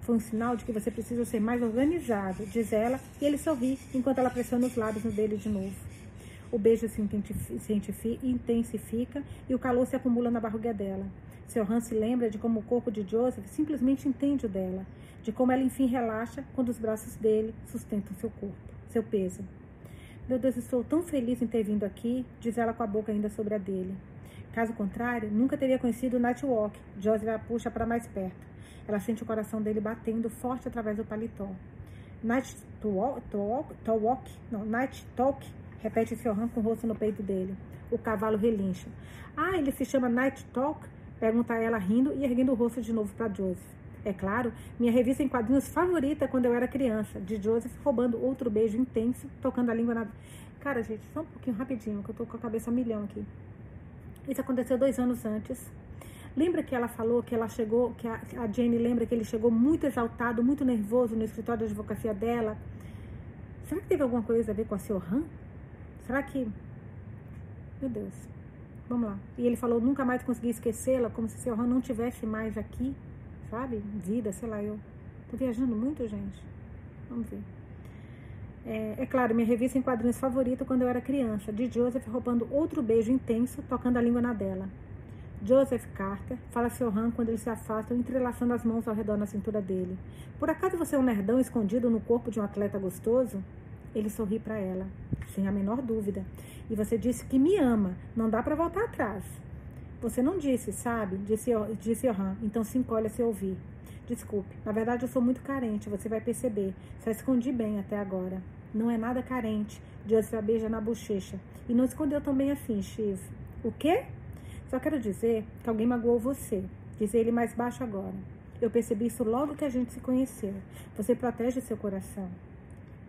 Foi um sinal de que você precisa ser mais organizado, diz ela, e ele sorri enquanto ela pressiona os lábios no dele de novo. O beijo se intensifica e o calor se acumula na barriga dela. Seu Han se lembra de como o corpo de Joseph simplesmente entende o dela de como ela enfim relaxa quando os braços dele sustentam seu corpo, seu peso. Meu Deus, estou tão feliz em ter vindo aqui, diz ela com a boca ainda sobre a dele. Caso contrário, nunca teria conhecido Nightwalk. Joseph a puxa para mais perto. Ela sente o coração dele batendo forte através do paletó. Night talk, talk, não, night talk, repete seu ramo com o rosto no peito dele. O cavalo relincha. Ah, ele se chama Night Talk? Pergunta ela rindo e erguendo o rosto de novo para Joseph. É claro, minha revista em quadrinhos favorita quando eu era criança, de Joseph roubando outro beijo intenso, tocando a língua na. Cara, gente, só um pouquinho rapidinho, que eu tô com a cabeça a milhão aqui. Isso aconteceu dois anos antes. Lembra que ela falou que ela chegou, que a, a Jane lembra que ele chegou muito exaltado, muito nervoso no escritório de advocacia dela? Será que teve alguma coisa a ver com a Siohan? Será que. Meu Deus. Vamos lá. E ele falou nunca mais consegui esquecê-la, como se Siohan não tivesse mais aqui sabe? Vida, sei lá, eu tô viajando muito, gente. Vamos ver. É, é, claro, minha revista em quadrinhos favorita quando eu era criança, de Joseph roubando outro beijo intenso, tocando a língua na dela. Joseph Carter fala a seu Han quando eles se afastam, entrelaçando as mãos ao redor na cintura dele. Por acaso você é um nerdão escondido no corpo de um atleta gostoso? Ele sorri para ela, sem a menor dúvida. E você disse que me ama, não dá para voltar atrás. Você não disse, sabe? Disse, disse Johan, então se encolhe a se ouvir. Desculpe, na verdade eu sou muito carente, você vai perceber. Só escondi bem até agora. Não é nada carente. Joseph a beija na bochecha. E não escondeu tão bem assim, X. O quê? Só quero dizer que alguém magoou você, diz ele mais baixo agora. Eu percebi isso logo que a gente se conheceu. Você protege seu coração.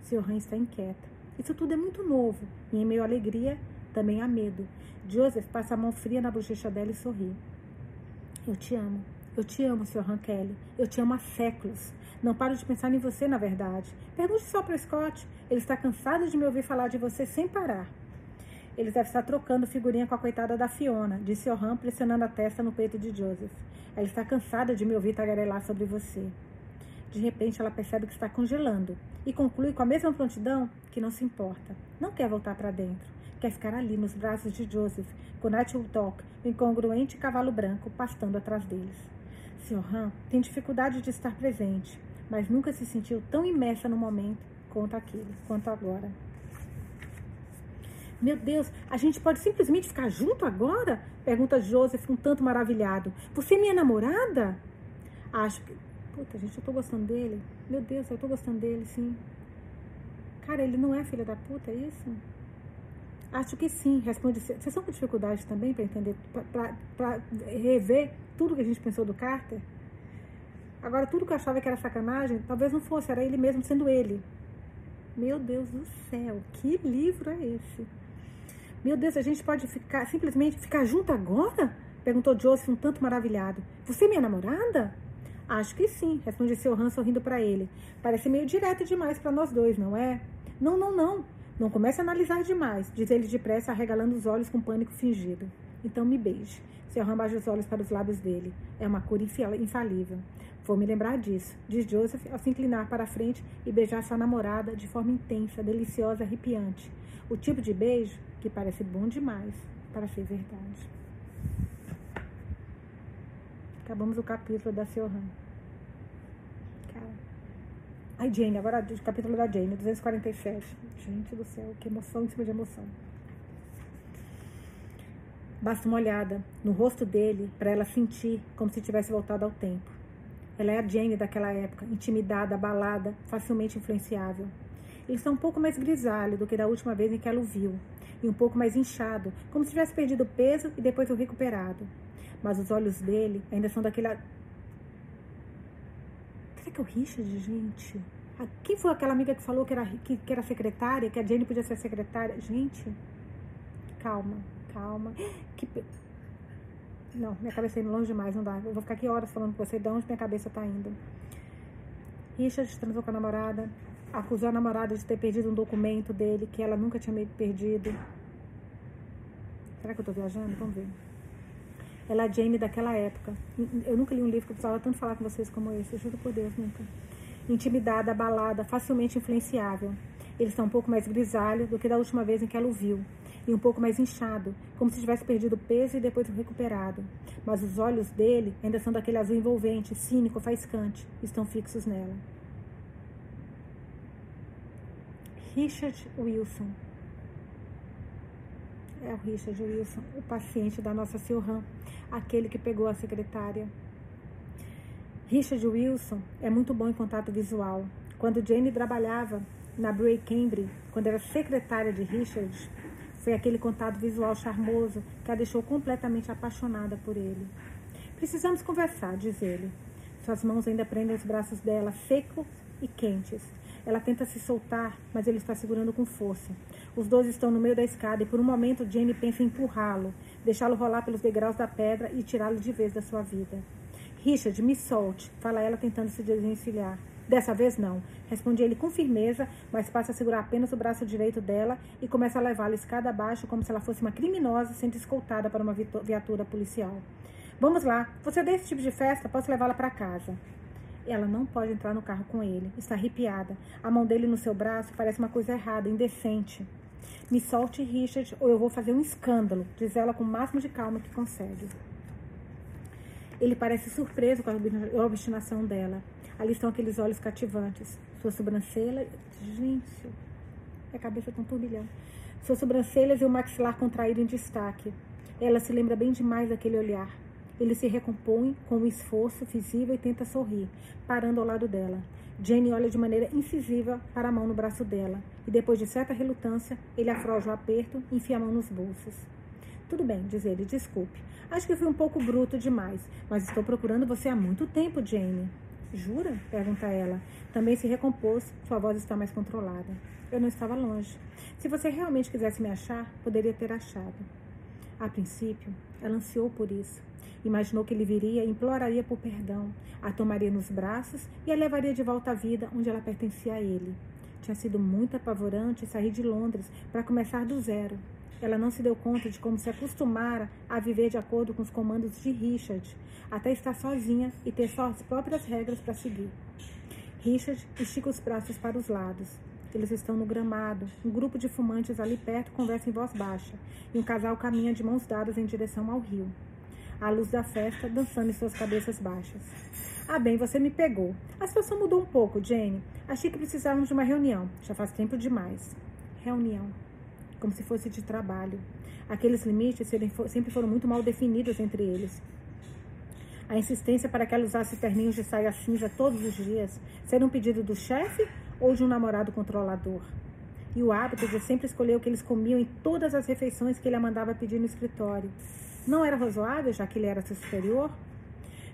Seu rã está inquieta. Isso tudo é muito novo. E em meio à alegria, também há medo. Joseph passa a mão fria na bochecha dela e sorri. Eu te amo. Eu te amo, Sr. Han Kelly. Eu te amo há séculos. Não paro de pensar em você, na verdade. Pergunte só para Scott. Ele está cansado de me ouvir falar de você sem parar. Eles devem estar trocando figurinha com a coitada da Fiona, disse Johan, pressionando a testa no peito de Joseph. Ela está cansada de me ouvir tagarelar sobre você. De repente, ela percebe que está congelando e conclui com a mesma prontidão que não se importa. Não quer voltar para dentro. Quer ficar ali nos braços de Joseph, com Nightwood Talk, o incongruente cavalo branco, pastando atrás deles. Sr. Han tem dificuldade de estar presente, mas nunca se sentiu tão imersa no momento quanto aquele, quanto agora. Meu Deus, a gente pode simplesmente ficar junto agora? Pergunta Joseph um tanto maravilhado. Você é minha namorada? Acho que. Puta, gente, eu tô gostando dele. Meu Deus, eu tô gostando dele, sim. Cara, ele não é filho da puta, é isso? Acho que sim, responde. Vocês estão com dificuldade também para entender, para rever tudo que a gente pensou do Carter? Agora, tudo que eu achava que era sacanagem, talvez não fosse, era ele mesmo sendo ele. Meu Deus do céu, que livro é esse? Meu Deus, a gente pode ficar simplesmente ficar junto agora? Perguntou Joseph um tanto maravilhado. Você é minha namorada? Acho que sim, responde seu Han sorrindo para ele. Parece meio direto demais para nós dois, não é? Não, não, não. Não comece a analisar demais, diz ele depressa, arregalando os olhos com pânico fingido. Então me beije. Seu Han baixa os olhos para os lábios dele. É uma cura infalível. Vou me lembrar disso, diz Joseph ao se inclinar para a frente e beijar sua namorada de forma intensa, deliciosa, arrepiante. O tipo de beijo que parece bom demais para ser verdade. Acabamos o capítulo da Siohan. Ai, Jane, agora o capítulo da Jane, 247. Gente do céu, que emoção em cima de emoção. Basta uma olhada no rosto dele para ela sentir como se tivesse voltado ao tempo. Ela é a Jane daquela época, intimidada, abalada, facilmente influenciável. Ele está um pouco mais grisalho do que da última vez em que ela o viu, e um pouco mais inchado, como se tivesse perdido peso e depois o recuperado. Mas os olhos dele ainda são daquele. Que é o Richard, gente? Ah, quem foi aquela amiga que falou que era, que, que era secretária, que a Jane podia ser secretária? Gente, calma, calma. Que... Não, minha cabeça está indo longe demais, não dá. Eu vou ficar aqui horas falando com você de onde minha cabeça está indo. Richard transou com a namorada, acusou a namorada de ter perdido um documento dele que ela nunca tinha perdido. Será que eu tô viajando? Vamos ver. Ela é Jane daquela época. Eu nunca li um livro que eu precisava tanto falar com vocês como esse. Juro por Deus, nunca. Intimidada, abalada, facilmente influenciável. Ele está um pouco mais grisalho do que da última vez em que ela o viu. E um pouco mais inchado, como se tivesse perdido peso e depois recuperado. Mas os olhos dele ainda são daquele azul envolvente, cínico, faiscante. Estão fixos nela. Richard Wilson. É o Richard Wilson, o paciente da nossa Silhan, aquele que pegou a secretária. Richard Wilson é muito bom em contato visual. Quando Jane trabalhava na Bray Cambridge, quando era secretária de Richard, foi aquele contato visual charmoso que a deixou completamente apaixonada por ele. Precisamos conversar, diz ele. Suas mãos ainda prendem os braços dela, secos e quentes. Ela tenta se soltar, mas ele está segurando com força. Os dois estão no meio da escada e por um momento Jane pensa em empurrá-lo, deixá-lo rolar pelos degraus da pedra e tirá-lo de vez da sua vida. Richard, me solte, fala ela tentando se desvencilhar. Dessa vez não, responde ele com firmeza, mas passa a segurar apenas o braço direito dela e começa a levá-la escada abaixo como se ela fosse uma criminosa sendo escoltada para uma viatura policial. Vamos lá, você é desse tipo de festa, posso levá-la para casa. Ela não pode entrar no carro com ele. Está arrepiada. A mão dele no seu braço parece uma coisa errada, indecente. Me solte, Richard, ou eu vou fazer um escândalo, diz ela com o máximo de calma que consegue. Ele parece surpreso com a obstinação dela. Ali estão aqueles olhos cativantes. Sua sobrancelha. Gente, a cabeça está um turbilhão. Suas sobrancelhas e o maxilar contraído em destaque. Ela se lembra bem demais daquele olhar. Ele se recompõe com um esforço visível e tenta sorrir, parando ao lado dela. Jane olha de maneira incisiva para a mão no braço dela e, depois de certa relutância, ele afroja o aperto e enfia a mão nos bolsos. Tudo bem, diz ele, desculpe. Acho que fui um pouco bruto demais, mas estou procurando você há muito tempo, Jane. Jura? pergunta ela. Também se recompôs, sua voz está mais controlada. Eu não estava longe. Se você realmente quisesse me achar, poderia ter achado. A princípio, ela ansiou por isso. Imaginou que ele viria e imploraria por perdão, a tomaria nos braços e a levaria de volta à vida onde ela pertencia a ele. Tinha sido muito apavorante sair de Londres para começar do zero. Ela não se deu conta de como se acostumara a viver de acordo com os comandos de Richard, até estar sozinha e ter só as próprias regras para seguir. Richard estica os braços para os lados. Eles estão no gramado. Um grupo de fumantes ali perto conversa em voz baixa, e um casal caminha de mãos dadas em direção ao rio. À luz da festa, dançando em suas cabeças baixas. Ah, bem, você me pegou. A situação mudou um pouco, Jane. Achei que precisávamos de uma reunião. Já faz tempo demais. Reunião como se fosse de trabalho. Aqueles limites sempre foram muito mal definidos entre eles. A insistência para que ela usasse terninhos de saia cinza todos os dias ser um pedido do chefe ou de um namorado controlador. E o hábito de sempre escolher o que eles comiam em todas as refeições que ele a mandava pedir no escritório. Não era razoável, já que ele era seu superior?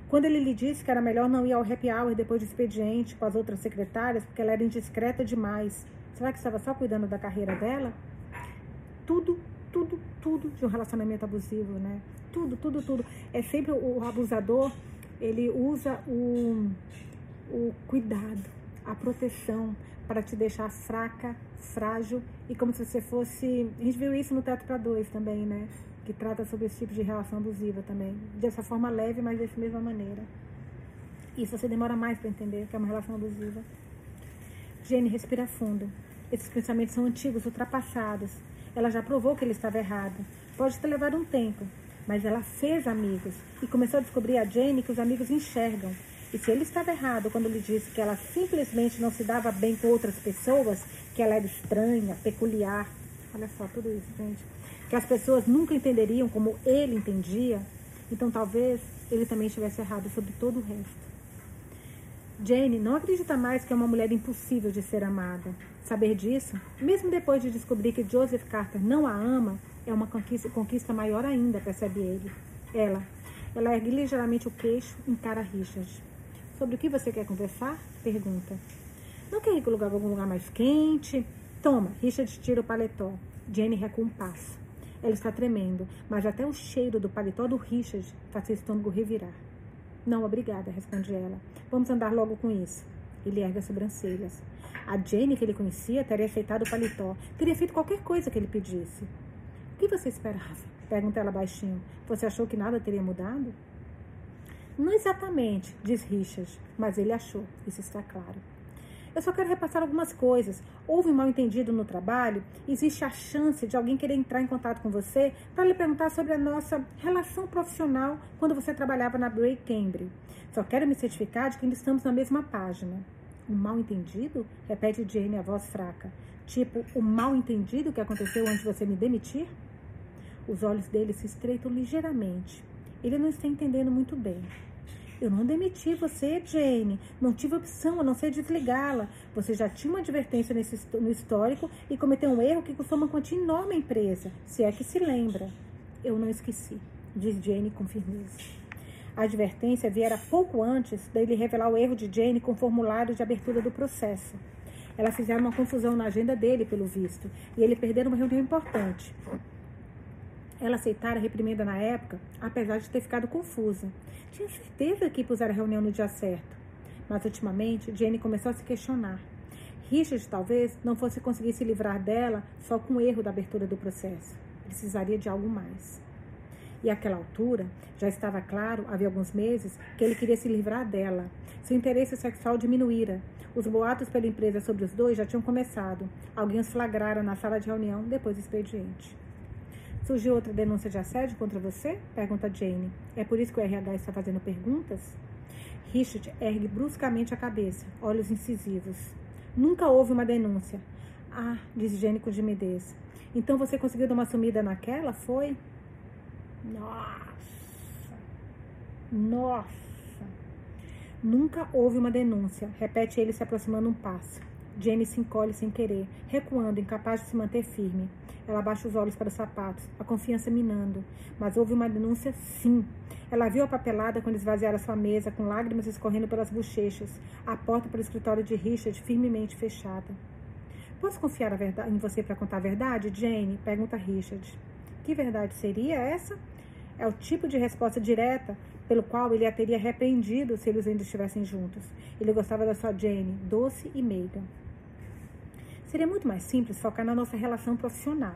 Quando ele lhe disse que era melhor não ir ao happy hour depois do expediente com as outras secretárias, porque ela era indiscreta demais, será que estava só cuidando da carreira dela? tudo, tudo, tudo de um relacionamento abusivo, né? Tudo, tudo, tudo. É sempre o abusador, ele usa o, o cuidado, a proteção para te deixar fraca, frágil e como se você fosse. A gente viu isso no Teto para Dois também, né? Que trata sobre esse tipo de relação abusiva também. Dessa forma leve, mas dessa mesma maneira. Isso você demora mais para entender que é uma relação abusiva. Jenny, respira fundo. Esses pensamentos são antigos, ultrapassados. Ela já provou que ele estava errado. Pode ter levado um tempo, mas ela fez amigos e começou a descobrir a Jane que os amigos enxergam. E se ele estava errado quando lhe disse que ela simplesmente não se dava bem com outras pessoas, que ela era estranha, peculiar, olha só tudo isso, gente, que as pessoas nunca entenderiam como ele entendia, então talvez ele também estivesse errado sobre todo o resto. Jane não acredita mais que é uma mulher impossível de ser amada. Saber disso, mesmo depois de descobrir que Joseph Carter não a ama, é uma conquista, conquista maior ainda, percebe ele. Ela. Ela ergue ligeiramente o queixo encara Richard. Sobre o que você quer conversar? Pergunta. Não quer ir para algum lugar mais quente? Toma, Richard tira o paletó. Jane recua um passo. Ela está tremendo, mas até o cheiro do paletó do Richard faz seu estômago revirar. Não, obrigada, responde ela. Vamos andar logo com isso. Ele ergue as sobrancelhas. A Jane que ele conhecia teria aceitado o paletó, teria feito qualquer coisa que ele pedisse. O que você esperava? Pergunta ela baixinho. Você achou que nada teria mudado? Não exatamente, diz Richard, mas ele achou, isso está claro. Eu só quero repassar algumas coisas. Houve um mal entendido no trabalho, existe a chance de alguém querer entrar em contato com você para lhe perguntar sobre a nossa relação profissional quando você trabalhava na Bray Cambridge. Só quero me certificar de que ainda estamos na mesma página. Um mal entendido? Repete Jane a voz fraca. Tipo, o mal entendido que aconteceu antes de você me demitir? Os olhos dele se estreitam ligeiramente. Ele não está entendendo muito bem. Eu não demiti você, Jane. Não tive opção a não ser desligá-la. Você já tinha uma advertência nesse, no histórico e cometeu um erro que custou uma quantia enorme à empresa, se é que se lembra. Eu não esqueci, diz Jane com firmeza. A advertência viera pouco antes dele revelar o erro de Jane com o formulário de abertura do processo. Ela fizeram uma confusão na agenda dele, pelo visto, e ele perdeu uma reunião importante. Ela aceitara a reprimenda na época, apesar de ter ficado confusa. Tinha certeza que puseram a reunião no dia certo. Mas ultimamente, Jane começou a se questionar. Richard talvez não fosse conseguir se livrar dela só com o erro da abertura do processo. Precisaria de algo mais. E àquela altura, já estava claro, havia alguns meses, que ele queria se livrar dela. Seu interesse sexual diminuíra. Os boatos pela empresa sobre os dois já tinham começado. Alguém os flagrara na sala de reunião depois do expediente. Surgiu outra denúncia de assédio contra você? Pergunta Jane. É por isso que o RH está fazendo perguntas? Richard ergue bruscamente a cabeça, olhos incisivos. Nunca houve uma denúncia. Ah, diz Jane com timidez. Então você conseguiu dar uma sumida naquela? Foi? Nossa! Nossa! Nunca houve uma denúncia, repete ele se aproximando um passo. Jane se encolhe sem querer, recuando, incapaz de se manter firme. Ela abaixa os olhos para os sapatos, a confiança minando. Mas houve uma denúncia, sim. Ela viu a papelada quando esvaziaram sua mesa, com lágrimas escorrendo pelas bochechas, a porta para o escritório de Richard firmemente fechada. Posso confiar em você para contar a verdade, Jane? Pergunta Richard. Que verdade seria essa? É o tipo de resposta direta pelo qual ele a teria repreendido se eles ainda estivessem juntos. Ele gostava da sua Jane, doce e meiga. Seria muito mais simples focar na nossa relação profissional.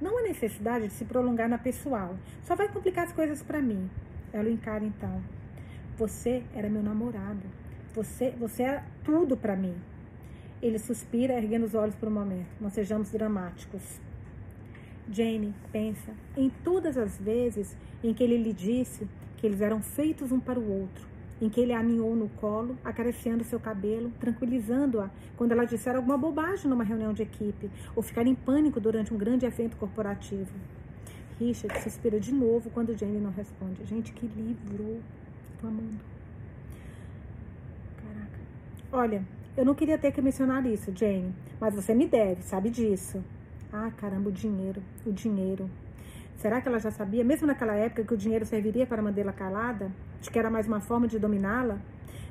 Não há necessidade de se prolongar na pessoal. Só vai complicar as coisas para mim. Ela o encara então. Você era meu namorado. Você, você é tudo para mim. Ele suspira, erguendo os olhos por um momento. Não sejamos dramáticos. Jane pensa em todas as vezes em que ele lhe disse que eles eram feitos um para o outro em que ele a aninhou no colo, acariciando seu cabelo, tranquilizando-a quando ela disser alguma bobagem numa reunião de equipe ou ficar em pânico durante um grande evento corporativo. Richard suspira de novo quando Jane não responde. Gente, que livro! Tô amando. Caraca. Olha, eu não queria ter que mencionar isso, Jane, mas você me deve, sabe disso. Ah, caramba, o dinheiro, o dinheiro. Será que ela já sabia, mesmo naquela época, que o dinheiro serviria para mantê-la calada? De que era mais uma forma de dominá-la?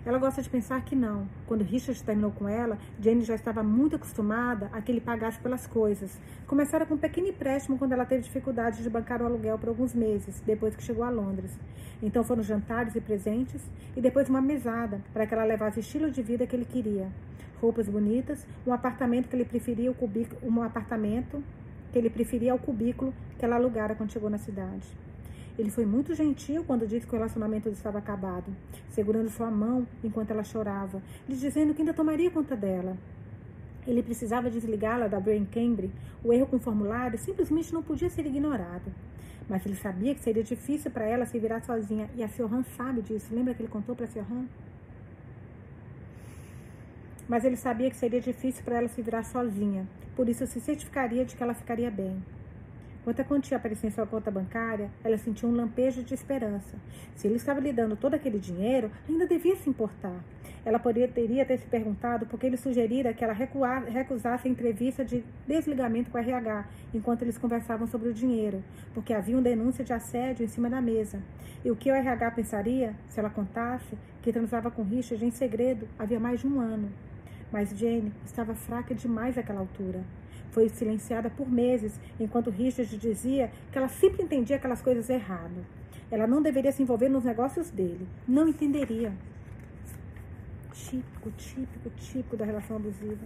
Ela gosta de pensar que não. Quando Richard terminou com ela, Jane já estava muito acostumada a que ele pagasse pelas coisas. Começara com um pequeno empréstimo quando ela teve dificuldade de bancar o aluguel por alguns meses, depois que chegou a Londres. Então foram jantares e presentes, e depois uma mesada, para que ela levasse o estilo de vida que ele queria. Roupas bonitas, um apartamento que ele preferia, o um apartamento que ele preferia ao cubículo que ela alugara quando chegou na cidade. Ele foi muito gentil quando disse que o relacionamento estava acabado, segurando sua mão enquanto ela chorava, lhe dizendo que ainda tomaria conta dela. Ele precisava desligá-la da Brain Cambridge. O erro com o formulário simplesmente não podia ser ignorado. Mas ele sabia que seria difícil para ela se virar sozinha. E a Fioran sabe disso. Lembra que ele contou para a Fioran? Mas ele sabia que seria difícil para ela se virar sozinha por isso se certificaria de que ela ficaria bem. Quando a quantia aparecia em sua conta bancária, ela sentiu um lampejo de esperança. Se ele estava lhe dando todo aquele dinheiro, ainda devia se importar. Ela poderia ter se perguntado por que ele sugerira que ela recuar, recusasse a entrevista de desligamento com a RH enquanto eles conversavam sobre o dinheiro, porque havia uma denúncia de assédio em cima da mesa. E o que o RH pensaria se ela contasse que transava com Richard em segredo havia mais de um ano? Mas Jane estava fraca demais àquela altura. Foi silenciada por meses, enquanto Richard dizia que ela sempre entendia aquelas coisas errado. Ela não deveria se envolver nos negócios dele. Não entenderia. Típico, típico, típico da relação abusiva.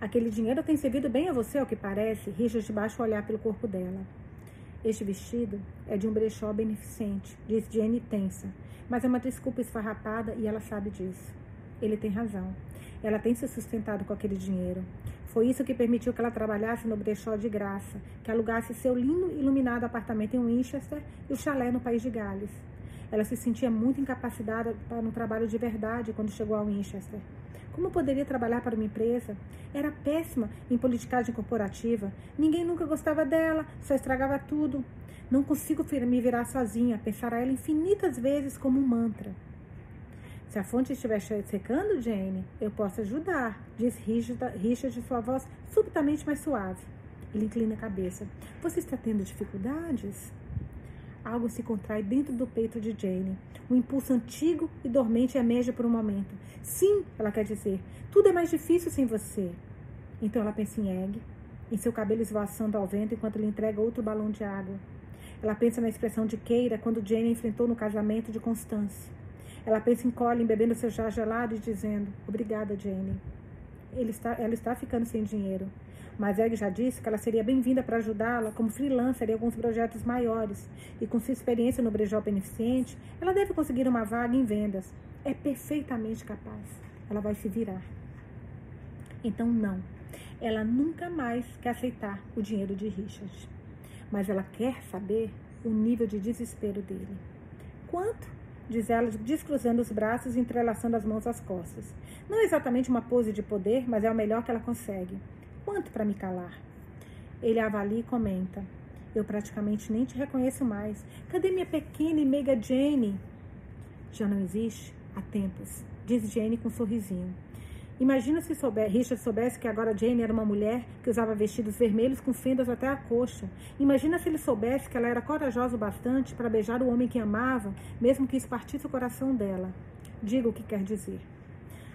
Aquele dinheiro tem servido bem a você, ao que parece. Richard baixa o olhar pelo corpo dela. Este vestido é de um brechó beneficente, diz Jane tensa, mas é uma desculpa esfarrapada e ela sabe disso. Ele tem razão. Ela tem se sustentado com aquele dinheiro. Foi isso que permitiu que ela trabalhasse no brechó de graça, que alugasse seu lindo e iluminado apartamento em Winchester e o chalé no país de Gales. Ela se sentia muito incapacitada para um trabalho de verdade quando chegou a Winchester. Como poderia trabalhar para uma empresa? Era péssima em politicagem corporativa. Ninguém nunca gostava dela, só estragava tudo. Não consigo me virar sozinha, pensar a ela infinitas vezes como um mantra. Se a fonte estiver secando, Jane, eu posso ajudar, diz Richard, Richard sua voz subitamente mais suave. Ele inclina a cabeça. Você está tendo dificuldades? Algo se contrai dentro do peito de Jane. Um impulso antigo e dormente emerge por um momento. Sim, ela quer dizer, tudo é mais difícil sem você. Então ela pensa em Egg, em seu cabelo esvoaçando ao vento enquanto lhe entrega outro balão de água. Ela pensa na expressão de Keira quando Jane enfrentou no casamento de Constance. Ela pensa em Colin bebendo seu chá gelado e dizendo: Obrigada, Jane. Está, ela está ficando sem dinheiro. Mas Egg já disse que ela seria bem-vinda para ajudá-la como freelancer em alguns projetos maiores. E com sua experiência no brejó beneficente, ela deve conseguir uma vaga em vendas. É perfeitamente capaz. Ela vai se virar. Então, não. Ela nunca mais quer aceitar o dinheiro de Richard. mas ela quer saber o nível de desespero dele. Quanto? Diz ela, descruzando os braços e entrelaçando as mãos às costas. Não é exatamente uma pose de poder, mas é o melhor que ela consegue. Quanto para me calar? Ele avalia e comenta. Eu praticamente nem te reconheço mais. Cadê minha pequena e meiga Jane? Já não existe há tempos, diz Jane com um sorrisinho. Imagina se souber, Richard soubesse que agora Jane era uma mulher que usava vestidos vermelhos com fendas até a coxa. Imagina se ele soubesse que ela era corajosa o bastante para beijar o homem que amava, mesmo que isso partisse o coração dela. Diga o que quer dizer.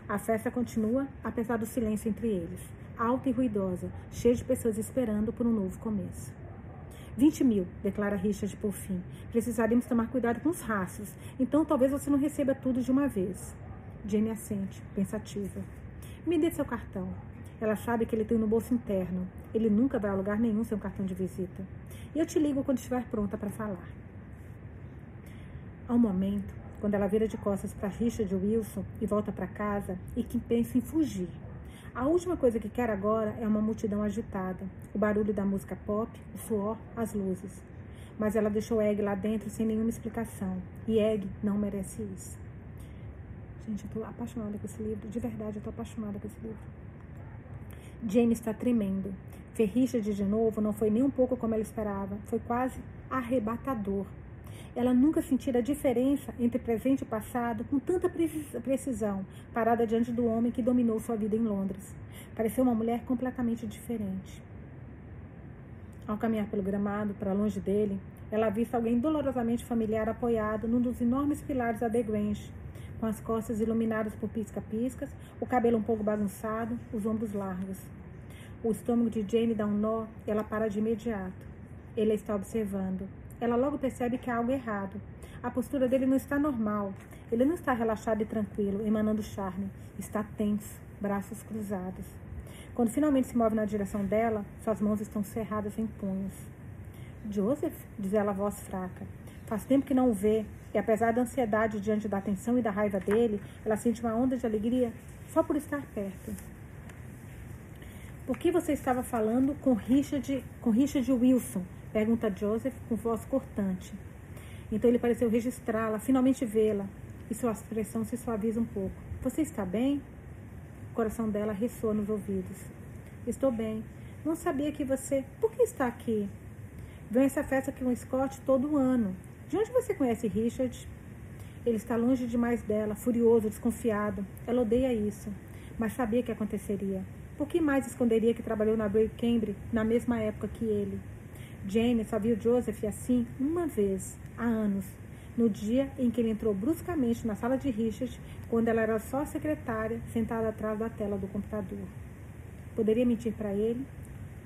A festa continua, apesar do silêncio entre eles, alta e ruidosa, cheia de pessoas esperando por um novo começo. 20 mil, declara Richard por fim. Precisaríamos tomar cuidado com os rastros, então talvez você não receba tudo de uma vez. Jane assente, pensativa. Me dê seu cartão. Ela sabe que ele tem no bolso interno. Ele nunca vai a lugar nenhum sem um cartão de visita. E eu te ligo quando estiver pronta para falar. Há um momento, quando ela vira de costas para Richard Wilson e volta para casa e que pensa em fugir. A última coisa que quer agora é uma multidão agitada, o barulho da música pop, o suor, as luzes. Mas ela deixou Egg lá dentro sem nenhuma explicação. E Egg não merece isso. Gente, eu tô apaixonada com esse livro. De verdade, eu tô apaixonada com esse livro. Jane está tremendo. Ferricha de novo não foi nem um pouco como ela esperava. Foi quase arrebatador. Ela nunca sentira a diferença entre presente e passado com tanta precisão, parada diante do homem que dominou sua vida em Londres. Pareceu uma mulher completamente diferente. Ao caminhar pelo gramado, para longe dele, ela vista alguém dolorosamente familiar apoiado num dos enormes pilares da The Grange, com as costas iluminadas por pisca-piscas, o cabelo um pouco bagunçado, os ombros largos. O estômago de Jane dá um nó e ela para de imediato. Ele a está observando. Ela logo percebe que há algo errado. A postura dele não está normal. Ele não está relaxado e tranquilo, emanando charme. Está tenso, braços cruzados. Quando finalmente se move na direção dela, suas mãos estão cerradas em punhos. Joseph, diz ela a voz fraca. Faz tempo que não o vê, e apesar da ansiedade diante da atenção e da raiva dele, ela sente uma onda de alegria só por estar perto. Por que você estava falando com Richard, com Richard Wilson? Pergunta Joseph com voz cortante. Então ele pareceu registrá-la, finalmente vê-la, e sua expressão se suaviza um pouco. Você está bem? O coração dela ressoa nos ouvidos. Estou bem. Não sabia que você. Por que está aqui? Vem essa festa aqui no Scott todo ano. De onde você conhece Richard? Ele está longe demais dela, furioso, desconfiado. Ela odeia isso, mas sabia que aconteceria. Por que mais esconderia que trabalhou na Bray Cambridge na mesma época que ele? Jane só viu Joseph assim uma vez, há anos, no dia em que ele entrou bruscamente na sala de Richard, quando ela era só secretária, sentada atrás da tela do computador. Poderia mentir para ele?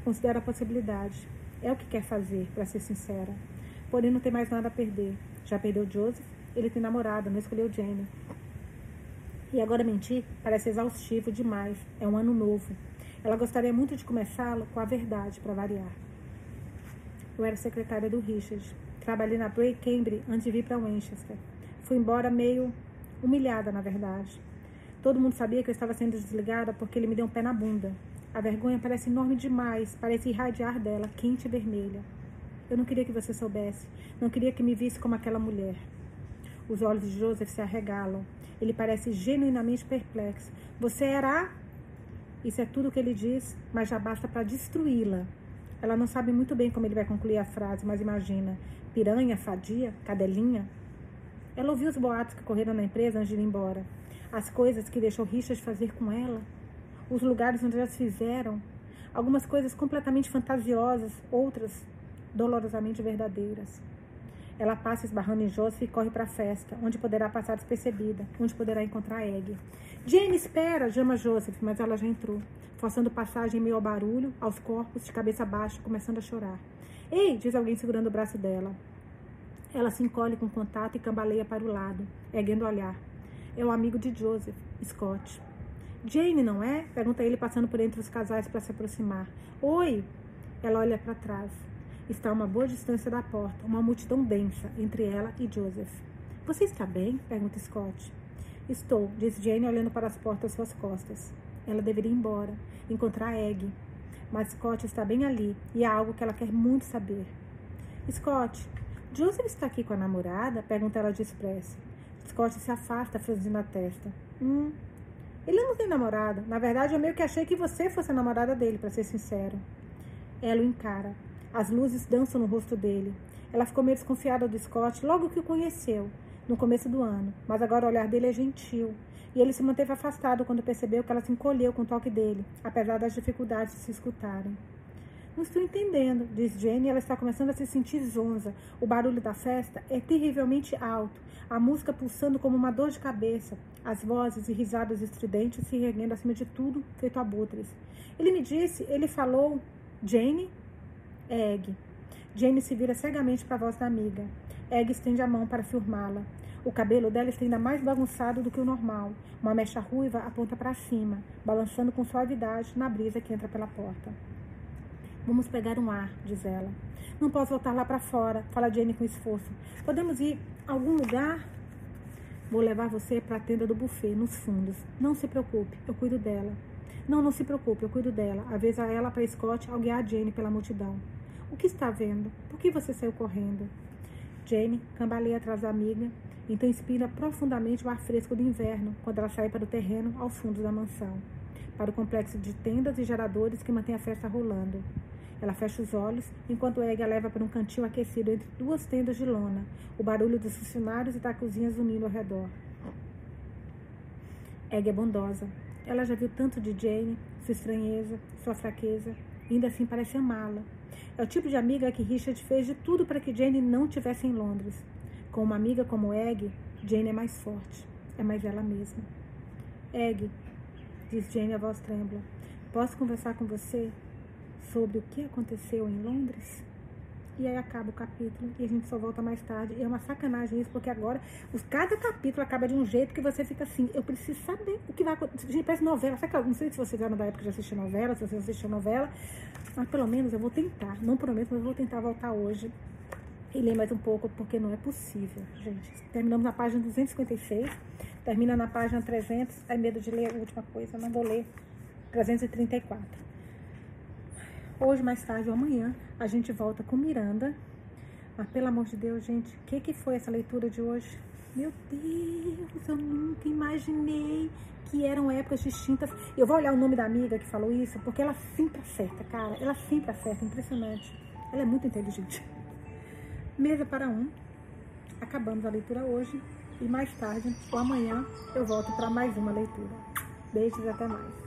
Considera a possibilidade. É o que quer fazer, para ser sincera porém não tem mais nada a perder. Já perdeu Joseph, ele tem namorada, não escolheu Jane. E agora mentir parece exaustivo demais. É um ano novo. Ela gostaria muito de começá-lo com a verdade, para variar. Eu era secretária do Richard. Trabalhei na Bray Cambridge antes de vir para Winchester. Fui embora meio humilhada, na verdade. Todo mundo sabia que eu estava sendo desligada porque ele me deu um pé na bunda. A vergonha parece enorme demais, parece irradiar dela, quente e vermelha. Eu não queria que você soubesse. Não queria que me visse como aquela mulher. Os olhos de Joseph se arregalam. Ele parece genuinamente perplexo. Você era. Isso é tudo o que ele diz, mas já basta para destruí-la. Ela não sabe muito bem como ele vai concluir a frase, mas imagina: piranha, fadia, cadelinha. Ela ouviu os boatos que correram na empresa antes de ir embora. As coisas que deixou Richard fazer com ela. Os lugares onde elas fizeram. Algumas coisas completamente fantasiosas, outras dolorosamente verdadeiras. Ela passa esbarrando em Joseph e corre para a festa, onde poderá passar despercebida, onde poderá encontrar Egg. Jane, espera! chama Joseph, mas ela já entrou, forçando passagem meio ao barulho, aos corpos, de cabeça baixa, começando a chorar. Ei! diz alguém segurando o braço dela. Ela se encolhe com contato e cambaleia para o lado, erguendo o olhar. É o amigo de Joseph, Scott. Jane, não é? Pergunta ele, passando por entre os casais para se aproximar. Oi! Ela olha para trás está a uma boa distância da porta, uma multidão densa entre ela e Joseph. Você está bem? pergunta Scott. Estou, diz Jane olhando para as portas às suas costas. Ela deveria ir embora, encontrar Egg. Mas Scott está bem ali e há algo que ela quer muito saber. Scott, Joseph está aqui com a namorada? Pergunta ela de expresso. Scott se afasta, franzindo a testa. Hum, ele não tem namorada. Na verdade, eu meio que achei que você fosse a namorada dele, para ser sincero. Ela o encara. As luzes dançam no rosto dele. Ela ficou meio desconfiada do Scott logo que o conheceu, no começo do ano. Mas agora o olhar dele é gentil. E ele se manteve afastado quando percebeu que ela se encolheu com o toque dele, apesar das dificuldades de se escutarem. Não estou entendendo, diz Jenny, ela está começando a se sentir zonza. O barulho da festa é terrivelmente alto, a música pulsando como uma dor de cabeça, as vozes e risadas estridentes se erguendo acima de tudo, feito abutres. Ele me disse, ele falou, Jane? Egg. Jane se vira cegamente para a voz da amiga. Egg estende a mão para firmá-la. O cabelo dela está ainda mais bagunçado do que o normal. Uma mecha ruiva aponta para cima, balançando com suavidade na brisa que entra pela porta. Vamos pegar um ar, diz ela. Não posso voltar lá para fora, fala Jane com esforço. Podemos ir a algum lugar? Vou levar você para a tenda do buffet, nos fundos. Não se preocupe, eu cuido dela. Não, não se preocupe, eu cuido dela. Avisa ela para Scott ao guiar Jane pela multidão. O que está vendo? Por que você saiu correndo? Jane cambaleia atrás da amiga então inspira profundamente o ar fresco do inverno quando ela sai para o terreno aos fundos da mansão, para o complexo de tendas e geradores que mantém a festa rolando. Ela fecha os olhos enquanto Egg a leva para um cantinho aquecido entre duas tendas de lona, o barulho dos funcionários e da cozinha zunindo ao redor. Egg é bondosa. Ela já viu tanto de Jane, sua estranheza, sua fraqueza, ainda assim parece amá-la. É o tipo de amiga que Richard fez de tudo para que Jane não estivesse em Londres. Com uma amiga como Egg, Jane é mais forte, é mais ela mesma. Egg, diz Jane a voz trêmula, posso conversar com você sobre o que aconteceu em Londres? E aí acaba o capítulo e a gente só volta mais tarde. E é uma sacanagem isso, porque agora os, cada capítulo acaba de um jeito que você fica assim, eu preciso saber o que vai acontecer. Gente, parece novela. Sabe não sei se você já na época já assistiu novela, se você assistiu novela, mas pelo menos eu vou tentar. Não prometo, mas eu vou tentar voltar hoje e ler mais um pouco, porque não é possível, gente. Terminamos na página 256, termina na página 300, é medo de ler a última coisa, não vou ler 334. Hoje, mais tarde ou amanhã, a gente volta com Miranda. Mas, pelo amor de Deus, gente, o que, que foi essa leitura de hoje? Meu Deus, eu nunca imaginei que eram épocas distintas. Eu vou olhar o nome da amiga que falou isso, porque ela sempre acerta, cara. Ela sempre acerta, impressionante. Ela é muito inteligente. Mesa para um. Acabamos a leitura hoje e mais tarde ou amanhã eu volto para mais uma leitura. Beijos e até mais.